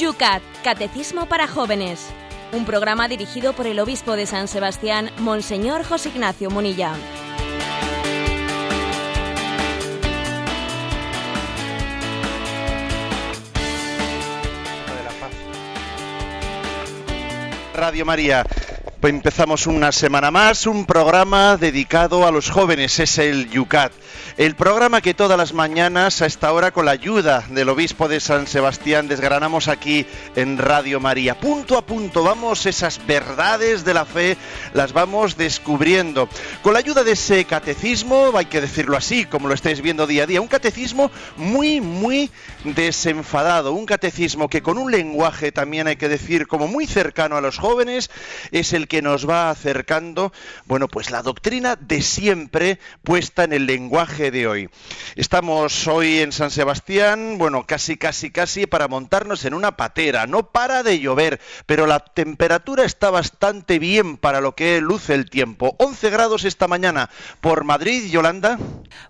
Yucat, Catecismo para Jóvenes. Un programa dirigido por el obispo de San Sebastián, Monseñor José Ignacio Munilla. Radio María. Pues empezamos una semana más, un programa dedicado a los jóvenes, es el Yucat. El programa que todas las mañanas a esta hora con la ayuda del obispo de San Sebastián desgranamos aquí en Radio María. Punto a punto vamos esas verdades de la fe, las vamos descubriendo. Con la ayuda de ese catecismo, hay que decirlo así, como lo estáis viendo día a día, un catecismo muy, muy desenfadado, un catecismo que con un lenguaje también hay que decir como muy cercano a los jóvenes, es el que nos va acercando, bueno, pues la doctrina de siempre puesta en el lenguaje de hoy. Estamos hoy en San Sebastián, bueno, casi, casi, casi para montarnos en una patera. No para de llover, pero la temperatura está bastante bien para lo que luce el tiempo. 11 grados esta mañana por Madrid, Yolanda.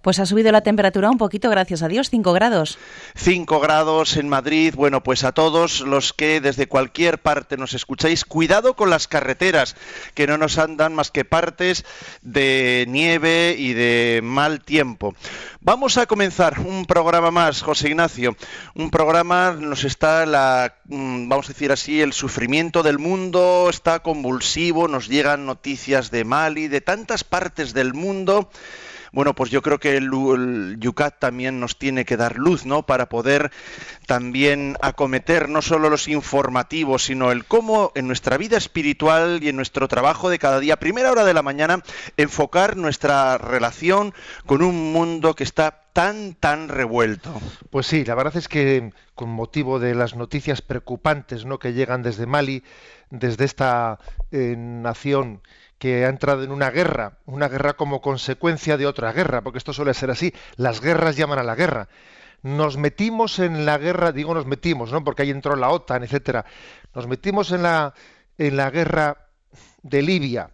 Pues ha subido la temperatura un poquito, gracias a Dios, 5 grados. 5 grados en Madrid. Bueno, pues a todos los que desde cualquier parte nos escucháis, cuidado con las carreteras, que no nos andan más que partes de nieve y de mal tiempo. Vamos a comenzar un programa más, José Ignacio. Un programa nos está la, mm, vamos a decir así, el sufrimiento del mundo está convulsivo, nos llegan noticias de Mali, de tantas partes del mundo bueno, pues yo creo que el, Yucat también nos tiene que dar luz, ¿no? Para poder también acometer no solo los informativos, sino el cómo en nuestra vida espiritual y en nuestro trabajo de cada día, primera hora de la mañana, enfocar nuestra relación con un mundo que está tan, tan revuelto. Pues sí, la verdad es que con motivo de las noticias preocupantes ¿no? que llegan desde Mali, desde esta eh, nación que ha entrado en una guerra, una guerra como consecuencia de otra guerra, porque esto suele ser así, las guerras llaman a la guerra. Nos metimos en la guerra, digo nos metimos, ¿no? Porque ahí entró la OTAN, etcétera. Nos metimos en la en la guerra de Libia,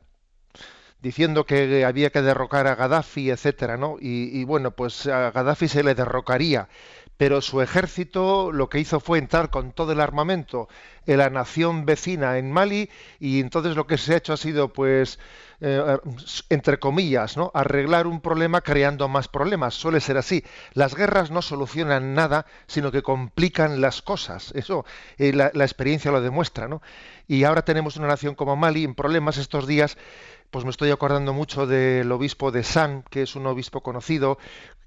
diciendo que había que derrocar a Gaddafi, etcétera, ¿no? Y, y bueno, pues a Gaddafi se le derrocaría pero su ejército lo que hizo fue entrar con todo el armamento en la nación vecina en Mali y entonces lo que se ha hecho ha sido pues eh, entre comillas no arreglar un problema creando más problemas. Suele ser así. Las guerras no solucionan nada sino que complican las cosas. Eso eh, la, la, experiencia lo demuestra no y ahora tenemos una nación como Mali en problemas. Estos días pues me estoy acordando mucho del obispo de San, que es un obispo conocido,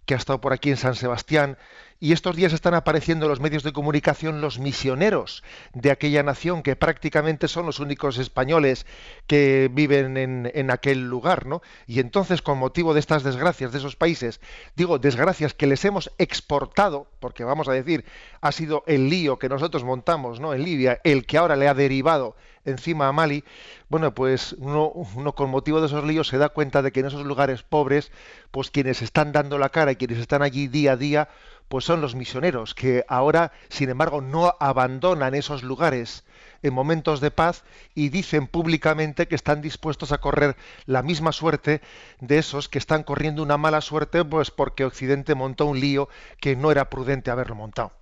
que ha estado por aquí en San Sebastián, y estos días están apareciendo en los medios de comunicación los misioneros de aquella nación, que prácticamente son los únicos españoles que viven en, en, aquel lugar, ¿no? Y entonces, con motivo de estas desgracias de esos países, digo, desgracias que les hemos exportado, porque vamos a decir, ha sido el lío que nosotros montamos, ¿no? En Libia, el que ahora le ha derivado encima a Mali, bueno, pues uno, uno, con motivo de esos líos se da cuenta de que en esos lugares pobres, pues quienes están dando la cara y quienes están allí día a día, pues son los misioneros, que ahora, sin embargo, no abandonan esos lugares en momentos de paz y dicen públicamente que están dispuestos a correr la misma suerte de esos que están corriendo una mala suerte, pues porque Occidente montó un lío que no era prudente haberlo montado.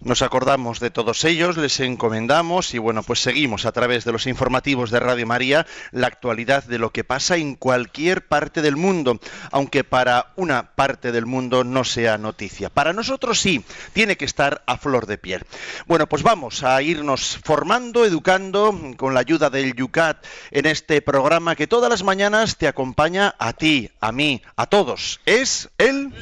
Nos acordamos de todos ellos, les encomendamos y bueno, pues seguimos a través de los informativos de Radio María la actualidad de lo que pasa en cualquier parte del mundo, aunque para una parte del mundo no sea noticia. Para nosotros sí, tiene que estar a flor de piel. Bueno, pues vamos a irnos formando, educando con la ayuda del Yucat en este programa que todas las mañanas te acompaña a ti, a mí, a todos. Es el...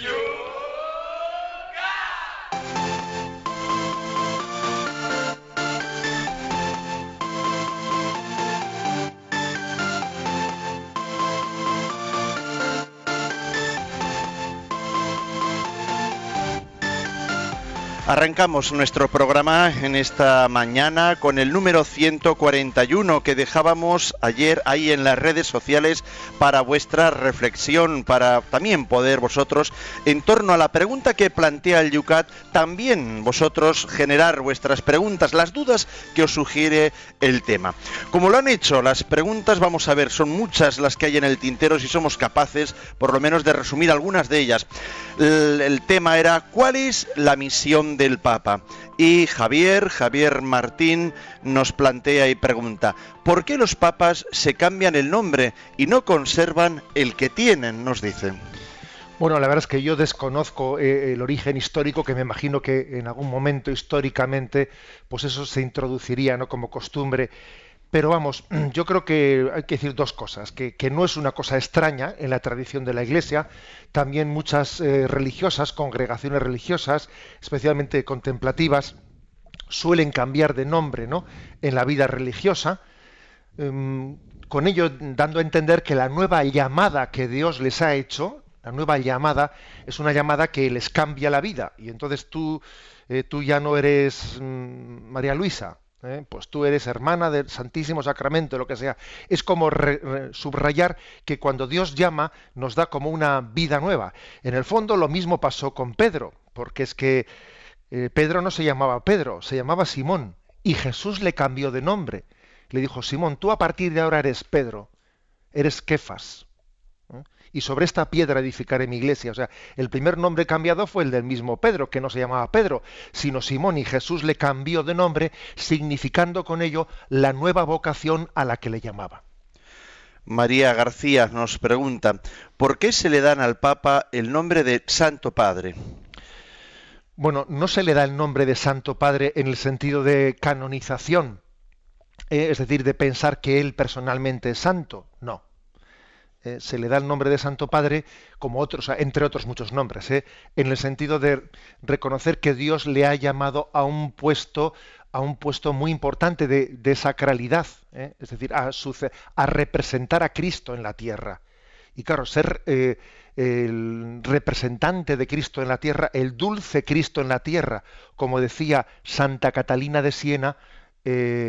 Arrancamos nuestro programa en esta mañana con el número 141 que dejábamos ayer ahí en las redes sociales para vuestra reflexión, para también poder vosotros, en torno a la pregunta que plantea el Yucat, también vosotros generar vuestras preguntas, las dudas que os sugiere el tema. Como lo han hecho las preguntas, vamos a ver, son muchas las que hay en el tintero, si somos capaces por lo menos de resumir algunas de ellas. El, el tema era, ¿cuál es la misión de del Papa. Y Javier, Javier Martín, nos plantea y pregunta, ¿por qué los papas se cambian el nombre y no conservan el que tienen? Nos dicen. Bueno, la verdad es que yo desconozco eh, el origen histórico, que me imagino que en algún momento históricamente, pues eso se introduciría, ¿no? Como costumbre. Pero vamos, yo creo que hay que decir dos cosas, que, no es una cosa extraña en la tradición de la Iglesia, también muchas eh, religiosas, congregaciones religiosas, especialmente contemplativas, suelen cambiar de nombre ¿no? en la vida religiosa, em, con ello dando a entender que la nueva llamada que Dios les ha hecho, la nueva llamada es una llamada que les cambia la vida. Y entonces tú, eh, tú ya no eres mm, María Luisa, ¿eh? pues tú eres hermana del Santísimo Sacramento, lo que sea. Es como subrayar que cuando Dios llama nos da como una vida nueva. En el fondo lo mismo pasó con Pedro, porque es que eh, Pedro no se llamaba Pedro, se llamaba Simón. Y Jesús le cambió de nombre. Le dijo, Simón, tú a partir de ahora eres Pedro, eres Kefas y sobre esta piedra edificaré mi iglesia. O sea, el primer nombre cambiado fue el del mismo Pedro, que no se llamaba Pedro, sino Simón, y Jesús le cambió de nombre, significando con ello la nueva vocación a la que le llamaba. María García nos pregunta, ¿por qué se le dan al Papa el nombre de Santo Padre? Bueno, no se le da el nombre de Santo Padre en el sentido de canonización, eh, es decir, de pensar que él personalmente es santo, no. Eh, se le da el nombre de Santo Padre como otros, entre otros muchos nombres, eh, en el sentido de reconocer que Dios le ha llamado a un puesto, a un puesto muy importante de, sacralidad, eh, es decir, a, a, representar a Cristo en la tierra. Y claro, ser el representante de Cristo en la tierra, el dulce Cristo en la tierra, como decía Santa Catalina de Siena,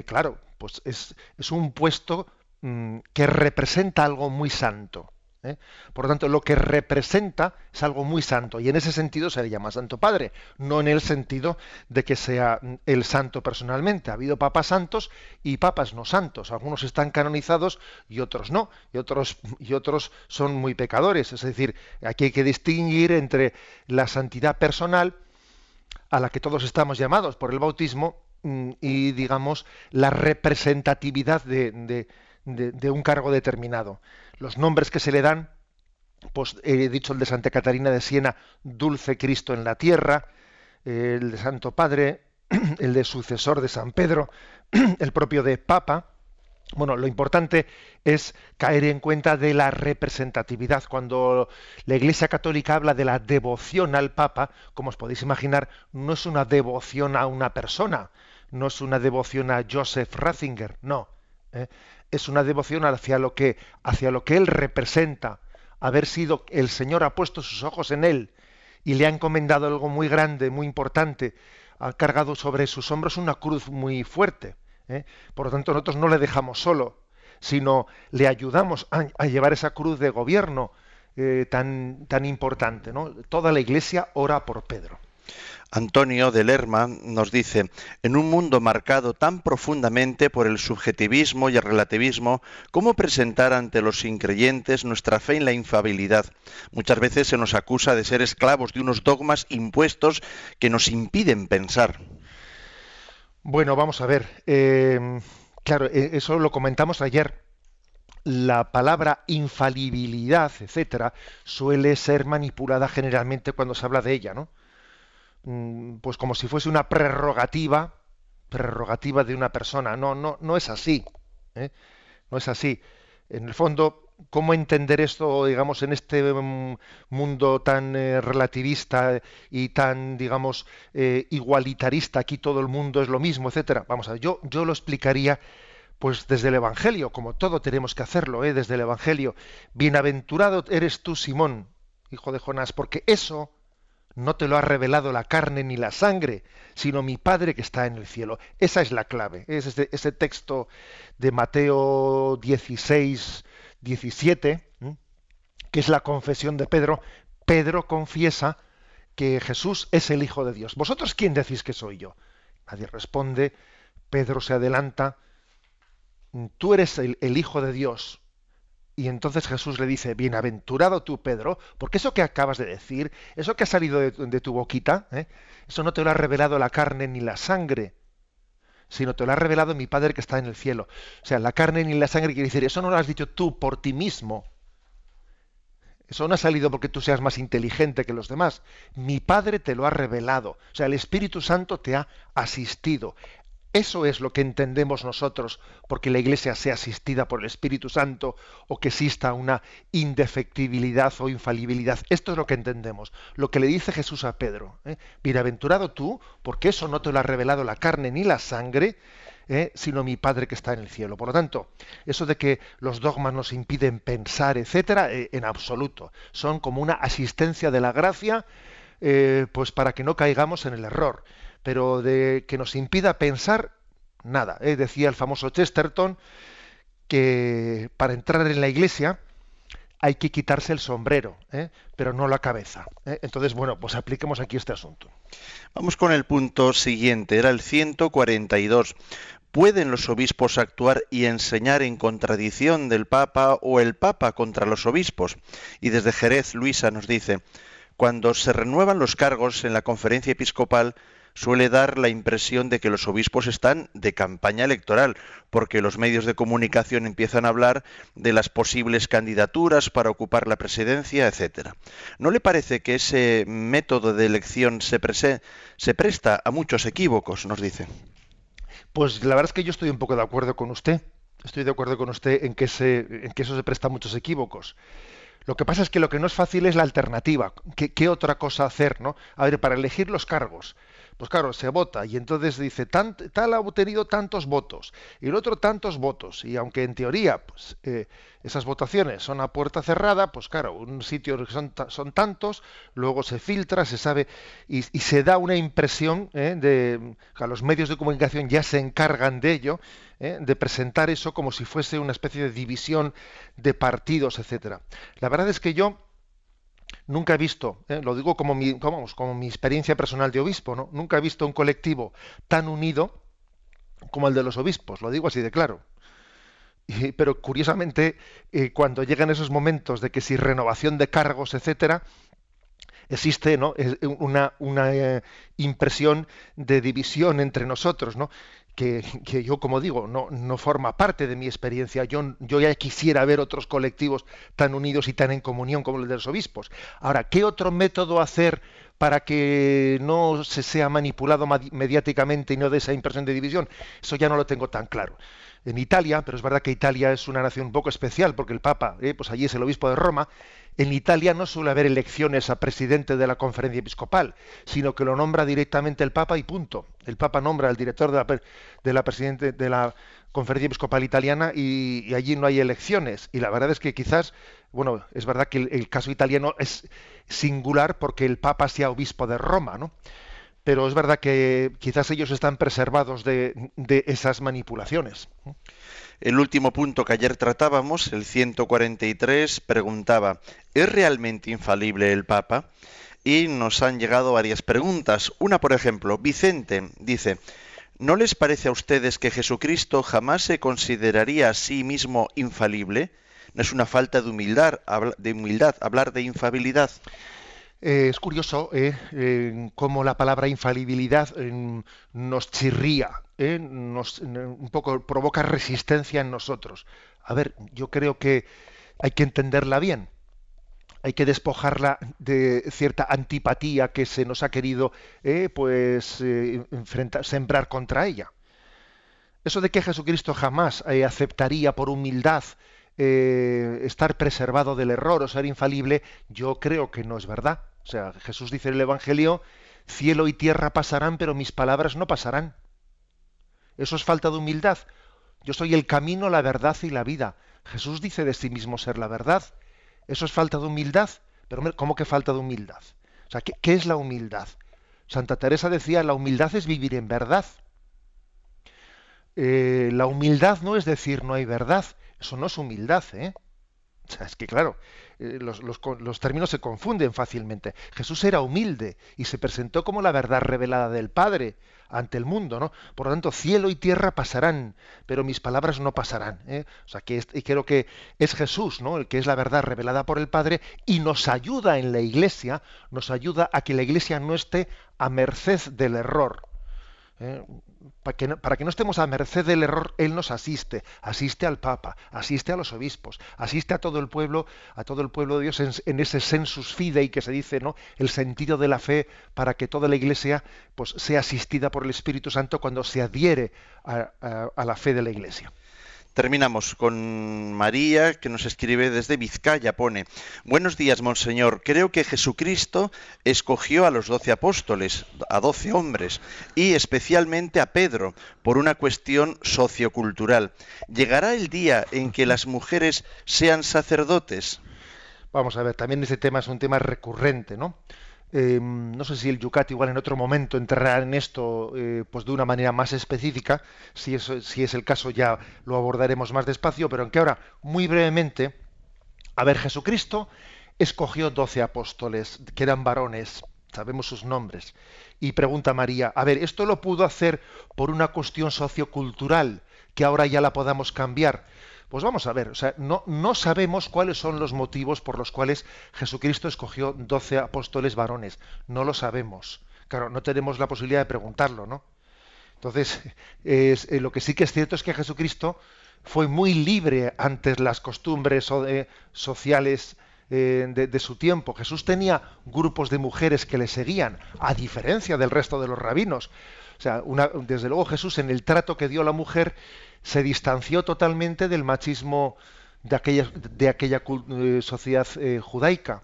claro, pues es, es un puesto Mm, que representa algo muy santo. ¿eh? Por lo tanto, lo que representa es algo muy santo y en ese sentido se le llama Santo Padre, no en el sentido de que sea mm, el santo personalmente. Ha habido papas santos y papas no santos. Algunos están canonizados y otros no, y otros, y otros son muy pecadores. Es decir, aquí hay que distinguir entre la santidad personal a la que todos estamos llamados por el bautismo mm, y, digamos, la representatividad de de, un cargo determinado. Los nombres que se le dan, pues he dicho el de Santa Catarina de Siena, Dulce Cristo en la Tierra, el de Santo Padre, el de sucesor de San Pedro, el propio de Papa. Bueno, lo importante es caer en cuenta de la representatividad. Cuando la Iglesia Católica habla de la devoción al Papa, como os podéis imaginar, no es una devoción a una persona, no es una devoción a Joseph Ratzinger, no. ¿eh? Es una devoción hacia lo que, hacia lo que él representa, haber sido el Señor ha puesto sus ojos en él y le ha encomendado algo muy grande, muy importante, ha cargado sobre sus hombros una cruz muy fuerte. ¿eh? Por lo tanto, nosotros no le dejamos solo, sino le ayudamos a, llevar esa cruz de gobierno eh, tan, tan importante. Toda la Iglesia ora por Pedro. Antonio de Lerma nos dice, en un mundo marcado tan profundamente por el subjetivismo y el relativismo, ¿cómo presentar ante los increyentes nuestra fe en la infabilidad? Muchas veces se nos acusa de ser esclavos de unos dogmas impuestos que nos impiden pensar. Bueno, vamos a ver. Eh, claro, e, eso lo comentamos ayer. La palabra infalibilidad, etcétera, suele ser manipulada generalmente cuando se habla de ella, ¿no? Mm, pues como si fuese una prerrogativa, prerrogativa de una persona. No, no, no es así. ¿eh? No es así. En el fondo, ¿cómo entender esto, digamos, en este mm, mundo tan eh, relativista y tan, digamos, eh, igualitarista? Aquí todo el mundo es lo mismo, etcétera. Vamos a ver, yo, yo lo explicaría pues desde el Evangelio, como todo tenemos que hacerlo, desde el Evangelio. Bienaventurado eres tú, Simón, hijo de Jonás, porque eso no te lo ha revelado la carne ni la sangre, sino mi Padre que está en el cielo. Esa es la clave. Es ese, texto de Mateo 16, 17, que es la confesión de Pedro. Pedro confiesa que Jesús es el Hijo de Dios. ¿Vosotros quién decís que soy yo? Nadie responde. Pedro se adelanta. Tú eres el, el Hijo de Dios. Y entonces Jesús le dice, bienaventurado tú, Pedro, porque eso que acabas de decir, eso que ha salido de, tu boquita, ¿eh? eso no te lo ha revelado la carne ni la sangre, sino te lo ha revelado mi Padre que está en el cielo. O sea, la carne ni la sangre quiere decir, eso no lo has dicho tú por ti mismo. Eso no ha salido porque tú seas más inteligente que los demás. Mi Padre te lo ha revelado. O sea, el Espíritu Santo te ha asistido. Eso es lo que entendemos nosotros porque la Iglesia sea asistida por el Espíritu Santo o que exista una indefectibilidad o infalibilidad. Esto es lo que entendemos. Lo que le dice Jesús a Pedro. ¿eh? Bienaventurado tú, porque eso no te lo ha revelado la carne ni la sangre, ¿eh? sino mi Padre que está en el cielo. Por lo tanto, eso de que los dogmas nos impiden pensar, etcétera, eh, en absoluto. Son como una asistencia de la gracia, pues para que no caigamos en el error pero de que nos impida pensar, nada. ¿eh? Decía el famoso Chesterton que para entrar en la iglesia hay que quitarse el sombrero, ¿eh? pero no la cabeza. ¿eh? Entonces, bueno, pues apliquemos aquí este asunto. Vamos con el punto siguiente, era el 142. ¿Pueden los obispos actuar y enseñar en contradicción del Papa o el Papa contra los obispos? Y desde Jerez, Luisa nos dice, cuando se renuevan los cargos en la conferencia episcopal, suele dar la impresión de que los obispos están de campaña electoral, porque los medios de comunicación empiezan a hablar de las posibles candidaturas para ocupar la presidencia, etcétera. ¿No le parece que ese método de elección se, se presta a muchos equívocos? Nos dice. Pues la verdad es que yo estoy un poco de acuerdo con usted. Estoy de acuerdo con usted en que, se, en que eso se presta a muchos equívocos. Lo que pasa es que lo que no es fácil es la alternativa. ¿Qué, ¿Qué, otra cosa hacer? ¿no? A ver, para elegir los cargos pues claro, se vota y entonces dice, tal, ha obtenido tantos votos y el otro tantos votos. Y aunque en teoría pues, eh, esas votaciones son a puerta cerrada, pues claro, un sitio son, son tantos, luego se filtra, se sabe y, se da una impresión eh, de que los medios de comunicación ya se encargan de ello, eh, de presentar eso como si fuese una especie de división de partidos, etcétera. La verdad es que yo Nunca he visto, eh, lo digo como mi, como mi experiencia personal de obispo, ¿no? nunca he visto un colectivo tan unido como el de los obispos, lo digo así de claro. pero curiosamente, eh, cuando llegan esos momentos de que si renovación de cargos, etcétera, existe ¿no? una, una eh, impresión de división entre nosotros, ¿no? Que, yo, como digo, no, no, forma parte de mi experiencia. Yo, yo ya quisiera ver otros colectivos tan unidos y tan en comunión como el de los obispos. Ahora, ¿qué otro método hacer para que no se sea manipulado mediáticamente y no dé esa impresión de división? Eso ya no lo tengo tan claro. En Italia, pero es verdad que Italia es una nación un poco especial porque el Papa, eh, pues allí es el obispo de Roma, en Italia no suele haber elecciones a presidente de la conferencia episcopal, sino que lo nombra directamente el Papa y punto. El Papa nombra al director de la, de la presidente de la conferencia episcopal italiana y, allí no hay elecciones. Y la verdad es que quizás, bueno, es verdad que el, caso italiano es singular porque el Papa sea obispo de Roma, ¿no? Pero es verdad que quizás ellos están preservados de, de esas manipulaciones. El último punto que ayer tratábamos, el 143, preguntaba, ¿es realmente infalible el Papa? Y nos han llegado varias preguntas. Una, por ejemplo, Vicente dice, ¿no les parece a ustedes que Jesucristo jamás se consideraría a sí mismo infalible? ¿No es una falta de humildad, de humildad hablar de infabilidad? Eh, es curioso eh, cómo la palabra infalibilidad nos chirría, eh, un poco provoca resistencia en nosotros. A ver, yo creo que hay que entenderla bien. Hay que despojarla de cierta antipatía que se nos ha querido pues sembrar contra ella. Eso de que Jesucristo jamás aceptaría por humildad estar preservado del error o ser infalible, yo creo que no es verdad. O sea, Jesús dice en el Evangelio, cielo y tierra pasarán, pero mis palabras no pasarán. Eso es falta de humildad. Yo soy el camino, la verdad y la vida. Jesús dice de sí mismo ser la verdad. Eso es falta de humildad. Pero ¿cómo que falta de humildad? O sea, ¿qué, es la humildad? Santa Teresa decía, la humildad es vivir en verdad. Eh, la humildad no es decir no hay verdad. Eso no es humildad, ¿eh? Es que claro, eh, los, los, los, términos se confunden fácilmente. Jesús era humilde y se presentó como la verdad revelada del Padre ante el mundo, ¿no? Por lo tanto, cielo y tierra pasarán, pero mis palabras no pasarán. ¿eh? O sea, que y creo que es Jesús, ¿no? El que es la verdad revelada por el Padre y nos ayuda en la Iglesia, nos ayuda a que la Iglesia no esté a merced del error. ¿Eh? para que, no, para que no estemos a merced del error, Él nos asiste, asiste al Papa, asiste a los obispos, asiste a todo el pueblo, a todo el pueblo de Dios en, ese sensus fidei que se dice, ¿no? El sentido de la fe para que toda la Iglesia pues, sea asistida por el Espíritu Santo cuando se adhiere a la fe de la Iglesia. Terminamos con María, que nos escribe desde Vizcaya. Pone, buenos días, Monseñor. Creo que Jesucristo escogió a los doce apóstoles, a doce hombres, y especialmente a Pedro, por una cuestión sociocultural. ¿Llegará el día en que las mujeres sean sacerdotes? Vamos a ver, también ese tema es un tema recurrente, ¿no? Eh, no sé si el Yucat igual en otro momento entrará en esto eh, pues de una manera más específica. Si, si es el caso ya lo abordaremos más despacio, pero aunque ahora, muy brevemente, a ver, Jesucristo escogió doce apóstoles, que eran varones, sabemos sus nombres, y pregunta María, a ver, ¿esto lo pudo hacer por una cuestión sociocultural que ahora ya la podamos cambiar? Pues vamos a ver, o sea, no, no sabemos cuáles son los motivos por los cuales Jesucristo escogió doce apóstoles varones. No lo sabemos. Claro, no tenemos la posibilidad de preguntarlo, ¿no? Entonces, es, eh, lo que sí que es cierto es que Jesucristo fue muy libre ante las costumbres eh, sociales eh, de, su tiempo. Jesús tenía grupos de mujeres que le seguían, a diferencia del resto de los rabinos. O sea, desde luego Jesús en el trato que dio a la mujer se distanció totalmente del machismo de aquella, de aquella eh, sociedad eh, judaica.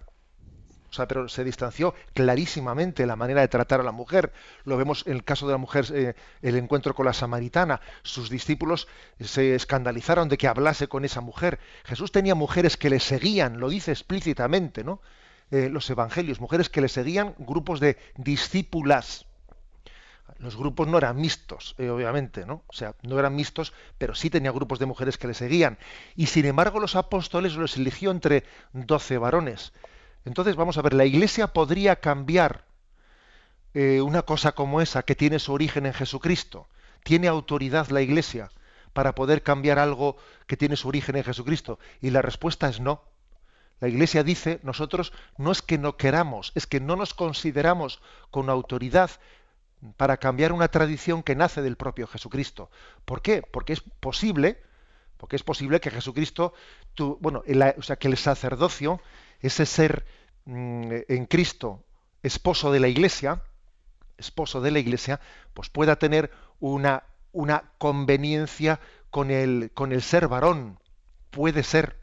O sea, pero se distanció clarísimamente la manera de tratar a la mujer. Lo vemos en el caso de la mujer, eh, el encuentro con la samaritana. Sus discípulos se escandalizaron de que hablase con esa mujer. Jesús tenía mujeres que le seguían, lo dice explícitamente, ¿no? Los evangelios, mujeres que le seguían, grupos de discípulas los grupos no eran mixtos, eh, obviamente, ¿no? O sea, no eran mixtos, pero sí tenía grupos de mujeres que le seguían. Y sin embargo, los apóstoles los eligió entre doce varones. Entonces, vamos a ver, la Iglesia podría cambiar eh, una cosa como esa, que tiene su origen en Jesucristo. ¿Tiene autoridad la Iglesia para poder cambiar algo que tiene su origen en Jesucristo? Y la respuesta es no. La Iglesia dice, nosotros no es que no queramos, es que no nos consideramos con autoridad para cambiar una tradición que nace del propio Jesucristo. ¿Por qué? Porque es posible, porque es posible que Jesucristo, bueno, o sea, que el sacerdocio, ese ser mmm, en Cristo, esposo de la Iglesia, esposo de la Iglesia, pues pueda tener una, una conveniencia con el, con el ser varón. Puede ser.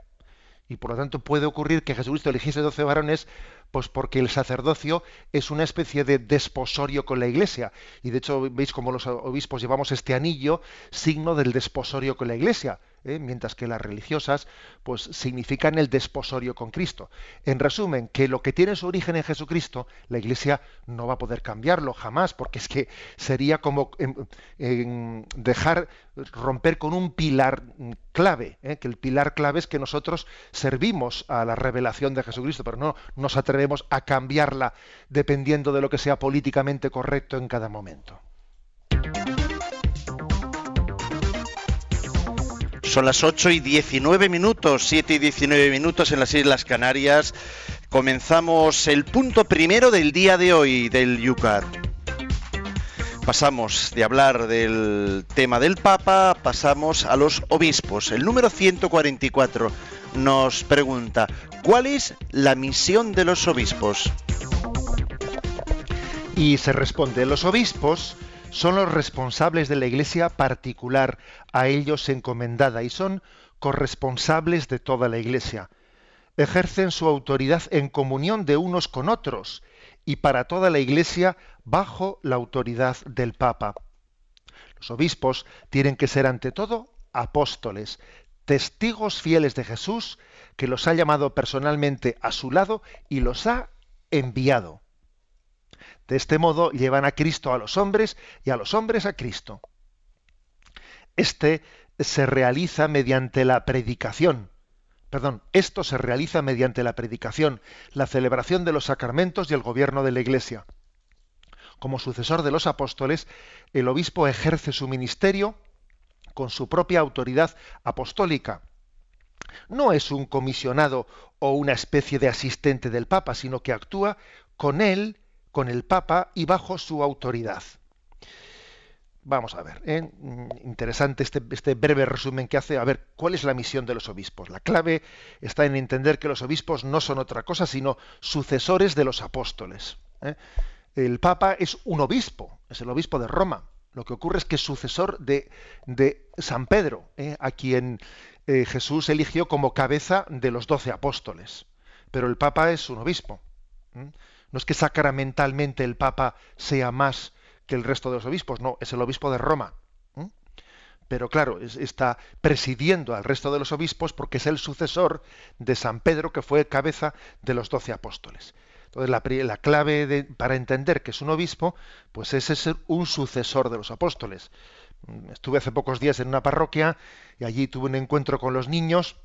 Y por lo tanto puede ocurrir que Jesucristo eligiese doce varones pues porque el sacerdocio es una especie de desposorio con la iglesia. Y de hecho, veis como los obispos llevamos este anillo, signo del desposorio con la iglesia. ¿eh? mientras que las religiosas pues significan el desposorio con Cristo. En resumen, que lo que tiene su origen en Jesucristo, la Iglesia no va a poder cambiarlo jamás, porque es que sería como en dejar romper con un pilar clave, ¿eh? que el pilar clave es que nosotros servimos a la revelación de Jesucristo, pero no nos atrevemos a cambiarla dependiendo de lo que sea políticamente correcto en cada momento. Son las 8 y 19 minutos, 7 y 19 minutos en las Islas Canarias. Comenzamos el punto primero del día de hoy del Yucat. Pasamos de hablar del tema del Papa, pasamos a los obispos. El número 144 nos pregunta, ¿cuál es la misión de los obispos? Y se responde, los obispos son los responsables de la iglesia particular, a ellos encomendada, y son corresponsables de toda la iglesia. Ejercen su autoridad en comunión de unos con otros y para toda la iglesia bajo la autoridad del Papa. Los obispos tienen que ser ante todo apóstoles, testigos fieles de Jesús, que los ha llamado personalmente a su lado y los ha enviado. De este modo llevan a Cristo a los hombres y a los hombres a Cristo. Este se realiza mediante la predicación, perdón, esto se realiza mediante la predicación, la celebración de los sacramentos y el gobierno de la Iglesia. Como sucesor de los apóstoles, el obispo ejerce su ministerio con su propia autoridad apostólica. No es un comisionado o una especie de asistente del Papa, sino que actúa con él, con el Papa y bajo su autoridad. Vamos a ver, ¿eh? Mm, interesante este, este, breve resumen que hace. A ver, ¿cuál es la misión de los obispos? La clave está en entender que los obispos no son otra cosa sino sucesores de los apóstoles. ¿eh? El Papa es un obispo, es el obispo de Roma. Lo que ocurre es que es sucesor de, de San Pedro, ¿eh? a quien Jesús eligió como cabeza de los doce apóstoles. Pero el Papa es un obispo. No es que sacramentalmente el Papa sea más que el resto de los obispos, no, es el obispo de Roma. Pero claro, está presidiendo al resto de los obispos porque es el sucesor de San Pedro, que fue cabeza de los doce apóstoles. Entonces, la, clave para entender que es un obispo, pues es ser un sucesor de los apóstoles. Mm, estuve hace pocos días en una parroquia y allí tuve un encuentro con los niños.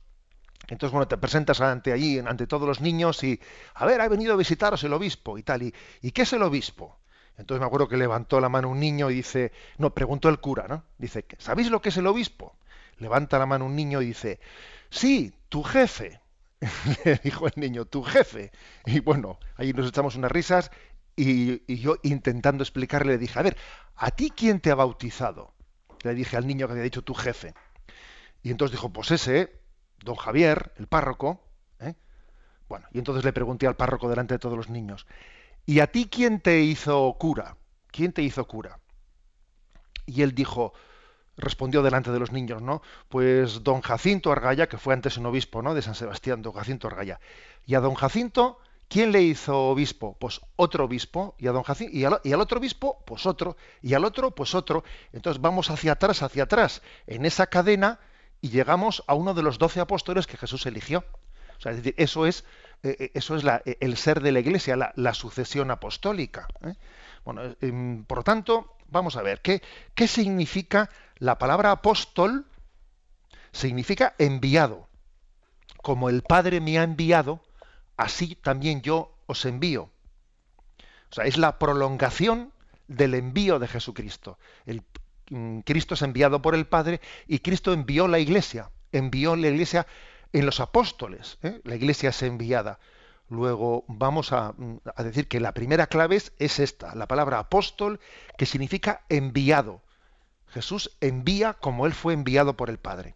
Entonces, bueno, te presentas ante allí, ante todos los niños y, a ver, ha venido a visitaros el obispo y tal. ¿Y qué es el obispo? Entonces me acuerdo que levantó la mano un niño y dice, no, preguntó el cura, ¿no? Dice, ¿sabéis lo que es el obispo? Levanta la mano un niño y dice, sí, tu jefe. Le dijo el niño, tu jefe. Y bueno, ahí nos echamos unas risas y, yo intentando explicarle le dije, a ver, ¿a ti quién te ha bautizado? Le dije al niño que había dicho tu jefe. Y entonces dijo, pues ese, don Javier, el párroco. ¿eh? Bueno, y entonces le pregunté al párroco delante de todos los niños, ¿y a ti quién te hizo cura? ¿Quién te hizo cura? Y él dijo, respondió delante de los niños, ¿no? Pues don Jacinto Argaya, que fue antes un obispo, ¿no? De San Sebastián, don Jacinto Argaya. Y a don Jacinto, ¿quién le hizo obispo? Pues otro obispo. Y a don Jacinto, y al, otro obispo, pues otro. Y al otro, pues otro. Entonces vamos hacia atrás, hacia atrás, en esa cadena, y llegamos a uno de los doce apóstoles que Jesús eligió. O sea, es decir, eso es eh, eh, eso es eh, el ser de la Iglesia, la, sucesión apostólica. Bueno, em, por lo tanto, vamos a ver, ¿qué, ¿qué significa la palabra apóstol? Significa enviado. Como el Padre me ha enviado, así también yo os envío. O sea, es la prolongación del envío de Jesucristo. El, mm, Cristo es enviado por el Padre y Cristo envió la iglesia, envió la iglesia en los apóstoles. ¿eh? La iglesia es enviada. Luego vamos a, decir que la primera clave es, esta, la palabra apóstol, que significa enviado. Jesús envía como él fue enviado por el Padre.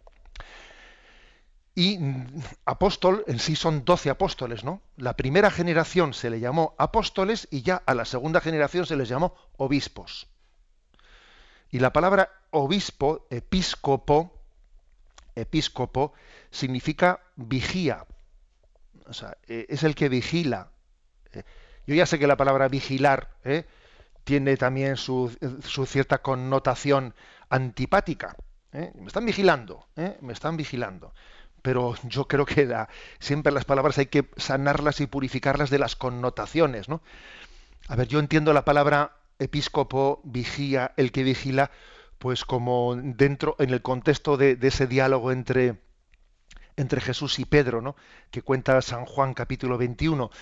Y mm, apóstol en sí son doce apóstoles, ¿no? La primera generación se le llamó apóstoles y ya a la segunda generación se les llamó obispos. Y la palabra obispo, episcopo, episcopo, significa vigía. O sea, eh, es el que vigila. Eh, yo ya sé que la palabra vigilar eh, tiene también su, cierta connotación antipática. Me están vigilando, me están vigilando. Pero yo creo que siempre las palabras hay que sanarlas y purificarlas de las connotaciones. ¿no? A ver, yo entiendo la palabra episcopo, vigía, el que vigila, pues como dentro, en el contexto de ese diálogo entre, entre Jesús y Pedro, ¿no? que cuenta San Juan capítulo 21.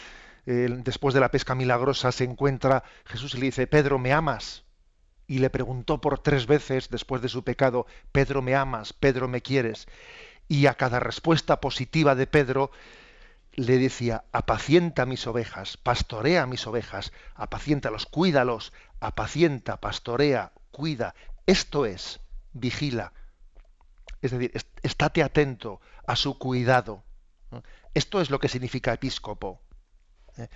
Después de la pesca milagrosa se encuentra Jesús y le dice, Pedro, ¿me amas? Y le preguntó por tres veces después de su pecado, Pedro, ¿me amas? Pedro, ¿me quieres? Y a cada respuesta positiva de Pedro le decía, apacienta mis ovejas, pastorea mis ovejas, apaciéntalos, cuídalos, apacienta, pastorea, cuida. Esto es, vigila, es decir, estate atento a su cuidado. Esto es lo que significa episcopo. ¿Eh?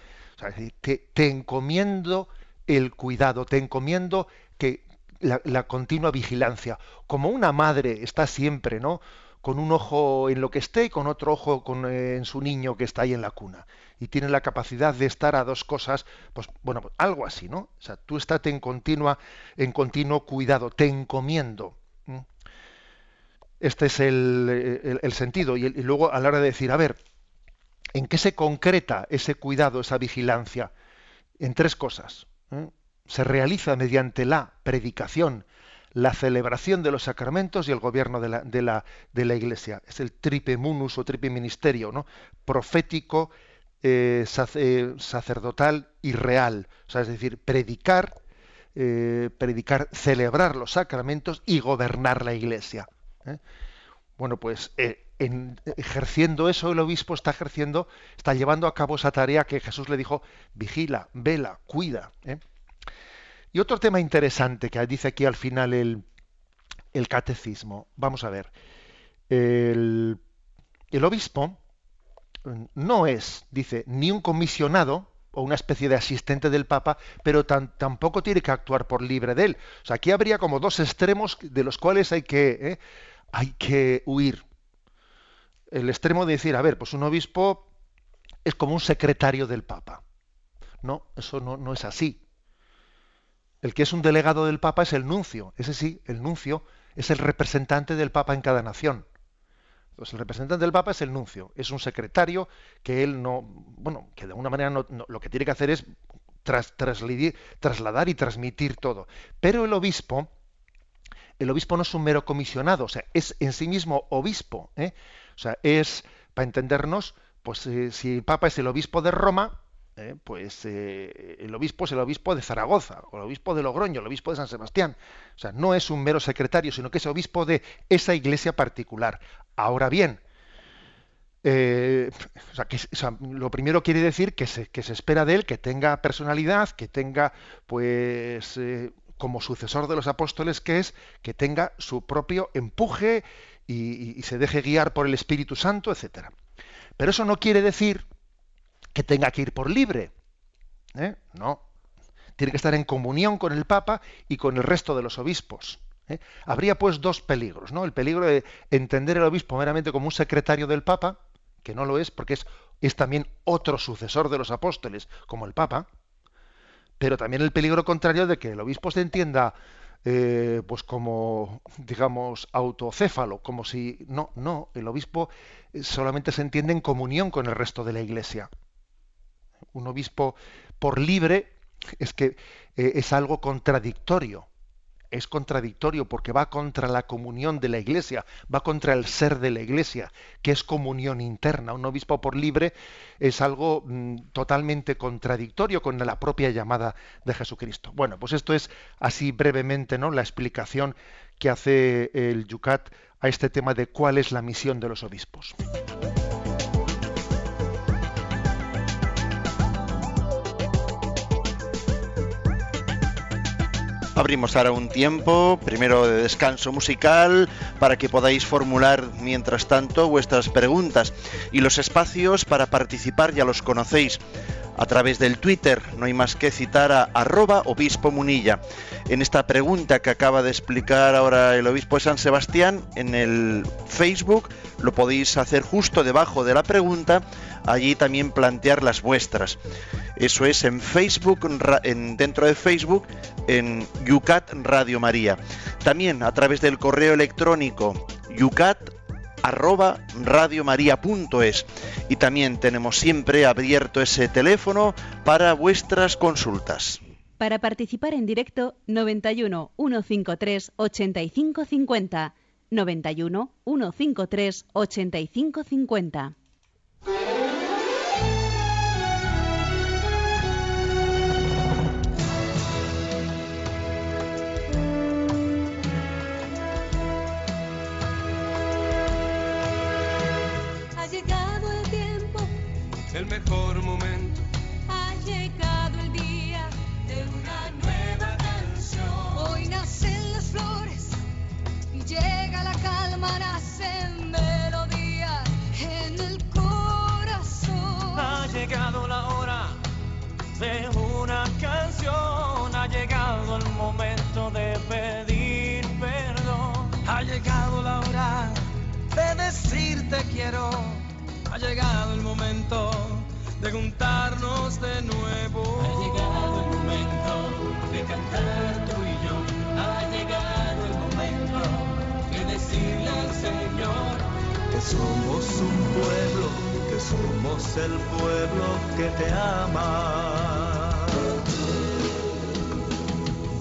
te, encomiendo el cuidado, te encomiendo que la, continua vigilancia. Como una madre está siempre, ¿no? Con un ojo en lo que esté y con otro ojo eh, en su niño que está ahí en la cuna. Y tiene la capacidad de estar a dos cosas, pues bueno, pues, algo así, ¿no? O sea, tú estate en continua, en continuo cuidado, te encomiendo. Este es el, sentido. Y, luego a la hora de decir, a ver, ¿en qué se concreta ese cuidado, esa vigilancia? En tres cosas. ¿eh? Se realiza mediante la predicación, la celebración de los sacramentos y el gobierno de la, Iglesia. Es el tripe munus o tripe ministerio, ¿no? Profético, eh, eh, sacerdotal y real. O sea, es decir, predicar, predicar, celebrar los sacramentos y gobernar la Iglesia. Bueno, pues en, ejerciendo eso, el obispo está ejerciendo, está llevando a cabo esa tarea que Jesús le dijo, vigila, vela, cuida. Y otro tema interesante que dice aquí al final el, el catecismo. Vamos a ver. El, el, obispo no es, dice, ni un comisionado o una especie de asistente del Papa, pero tampoco tiene que actuar por libre de él. O sea, aquí habría como dos extremos de los cuales hay que, ¿eh? hay que huir. El extremo de decir, a ver, pues un obispo es como un secretario del Papa. No, eso no, no es así. El que es un delegado del Papa es el nuncio. Ese sí, el nuncio es el representante del Papa en cada nación. Entonces, el representante del Papa es el nuncio, es un secretario que él no, bueno, que de alguna manera no, lo que tiene que hacer es tras, trasladar y transmitir todo. Pero el obispo, el obispo no es un mero comisionado, o sea, es en sí mismo obispo. ¿eh? O sea, es, para entendernos, pues eh, si el Papa es el obispo de Roma, ¿eh? pues eh, el obispo es el obispo de Zaragoza, o el obispo de Logroño, el obispo de San Sebastián. O sea, no es un mero secretario, sino que es obispo de esa iglesia particular. Ahora bien, eh, lo primero quiere decir que se, que se, espera de él que tenga personalidad, que tenga, pues, como sucesor de los apóstoles que es, que tenga su propio empuje y, se deje guiar por el Espíritu Santo, etcétera. Pero eso no quiere decir que tenga que ir por libre. ¿eh? No. Tiene que estar en comunión con el Papa y con el resto de los obispos. ¿eh? Habría pues dos peligros, ¿no? El peligro de entender el obispo meramente como un secretario del Papa, que no lo es, porque es también otro sucesor de los apóstoles, como el Papa, pero también el peligro contrario de que el obispo se entienda eh, pues como digamos autocéfalo, como si no, no, el obispo solamente se entiende en comunión con el resto de la iglesia un obispo por libre, es que eh, es algo contradictorio. Es contradictorio porque va contra la comunión de la iglesia, va contra el ser de la iglesia, que es comunión interna. Un obispo por libre es algo mm, totalmente contradictorio con la propia llamada de Jesucristo. Bueno, pues esto es así brevemente ¿no? la explicación que hace el Yucat a este tema de cuál es la misión de los obispos. Abrimos ahora un tiempo, primero de descanso musical, para que podáis formular mientras tanto vuestras preguntas. Y los espacios para participar ya los conocéis. A través del Twitter no hay más que citar a arroba obispo munilla. En esta pregunta que acaba de explicar ahora el obispo de San Sebastián, en el Facebook lo podéis hacer justo debajo de la pregunta allí también plantear las vuestras. Eso es en Facebook, en, dentro de Facebook, en Yucat Radio María. También a través del correo electrónico yucat arroba radiomaria.es y también tenemos siempre abierto ese teléfono para vuestras consultas. Para participar en directo 91 153 8550 91 153 8550 mejor te ama.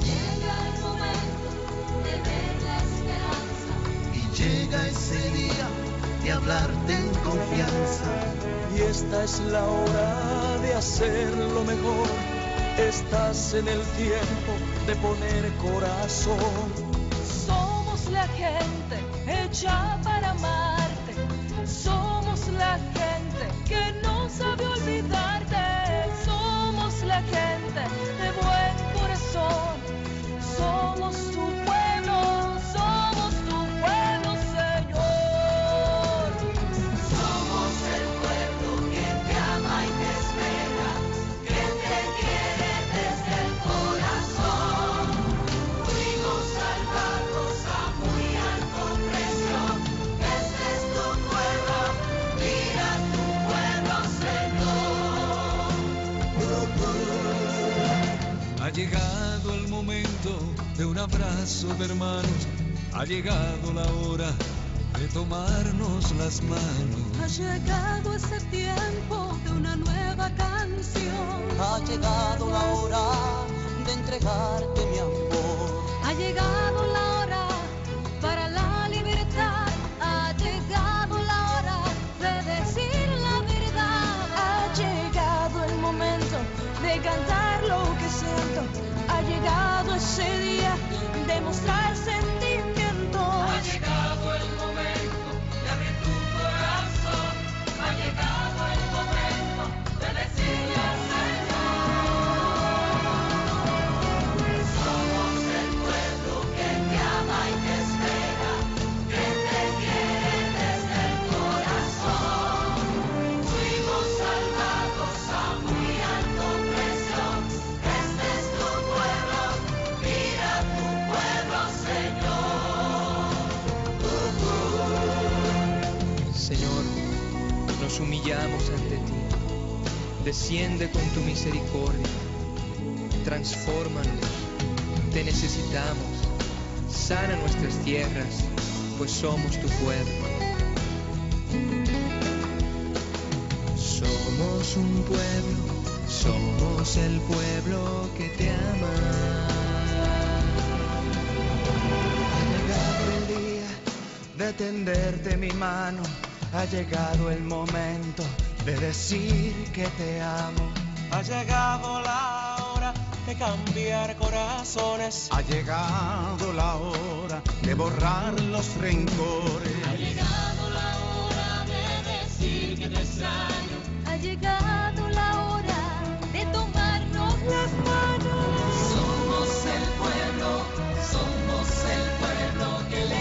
Llega el momento de llega ese día de hablarte en confianza. Y esta es la hora de hacer lo mejor. Estás en el tiempo de poner corazón. Somos la gente hecha para llegado el momento de un abrazo de hermanos. Ha llegado la hora de tomarnos las manos. Ha llegado ese tiempo de una nueva canción. Ha llegado la hora de entregarte mi amor. Ha llegado de Desciende con tu misericordia. Transfórmanos. Te necesitamos. Sana nuestras tierras, pues somos tu pueblo. Somos un pueblo, somos el pueblo que te ama. Ha llegado el día de tenderte mi mano. Ha llegado el momento de decir que te amo. Ha llegado la hora de cambiar corazones. Ha llegado la hora de borrar los rencores. Ha llegado la hora de decir que te extraño. Ha llegado la hora de tomarnos las manos. Somos el pueblo, somos el pueblo que le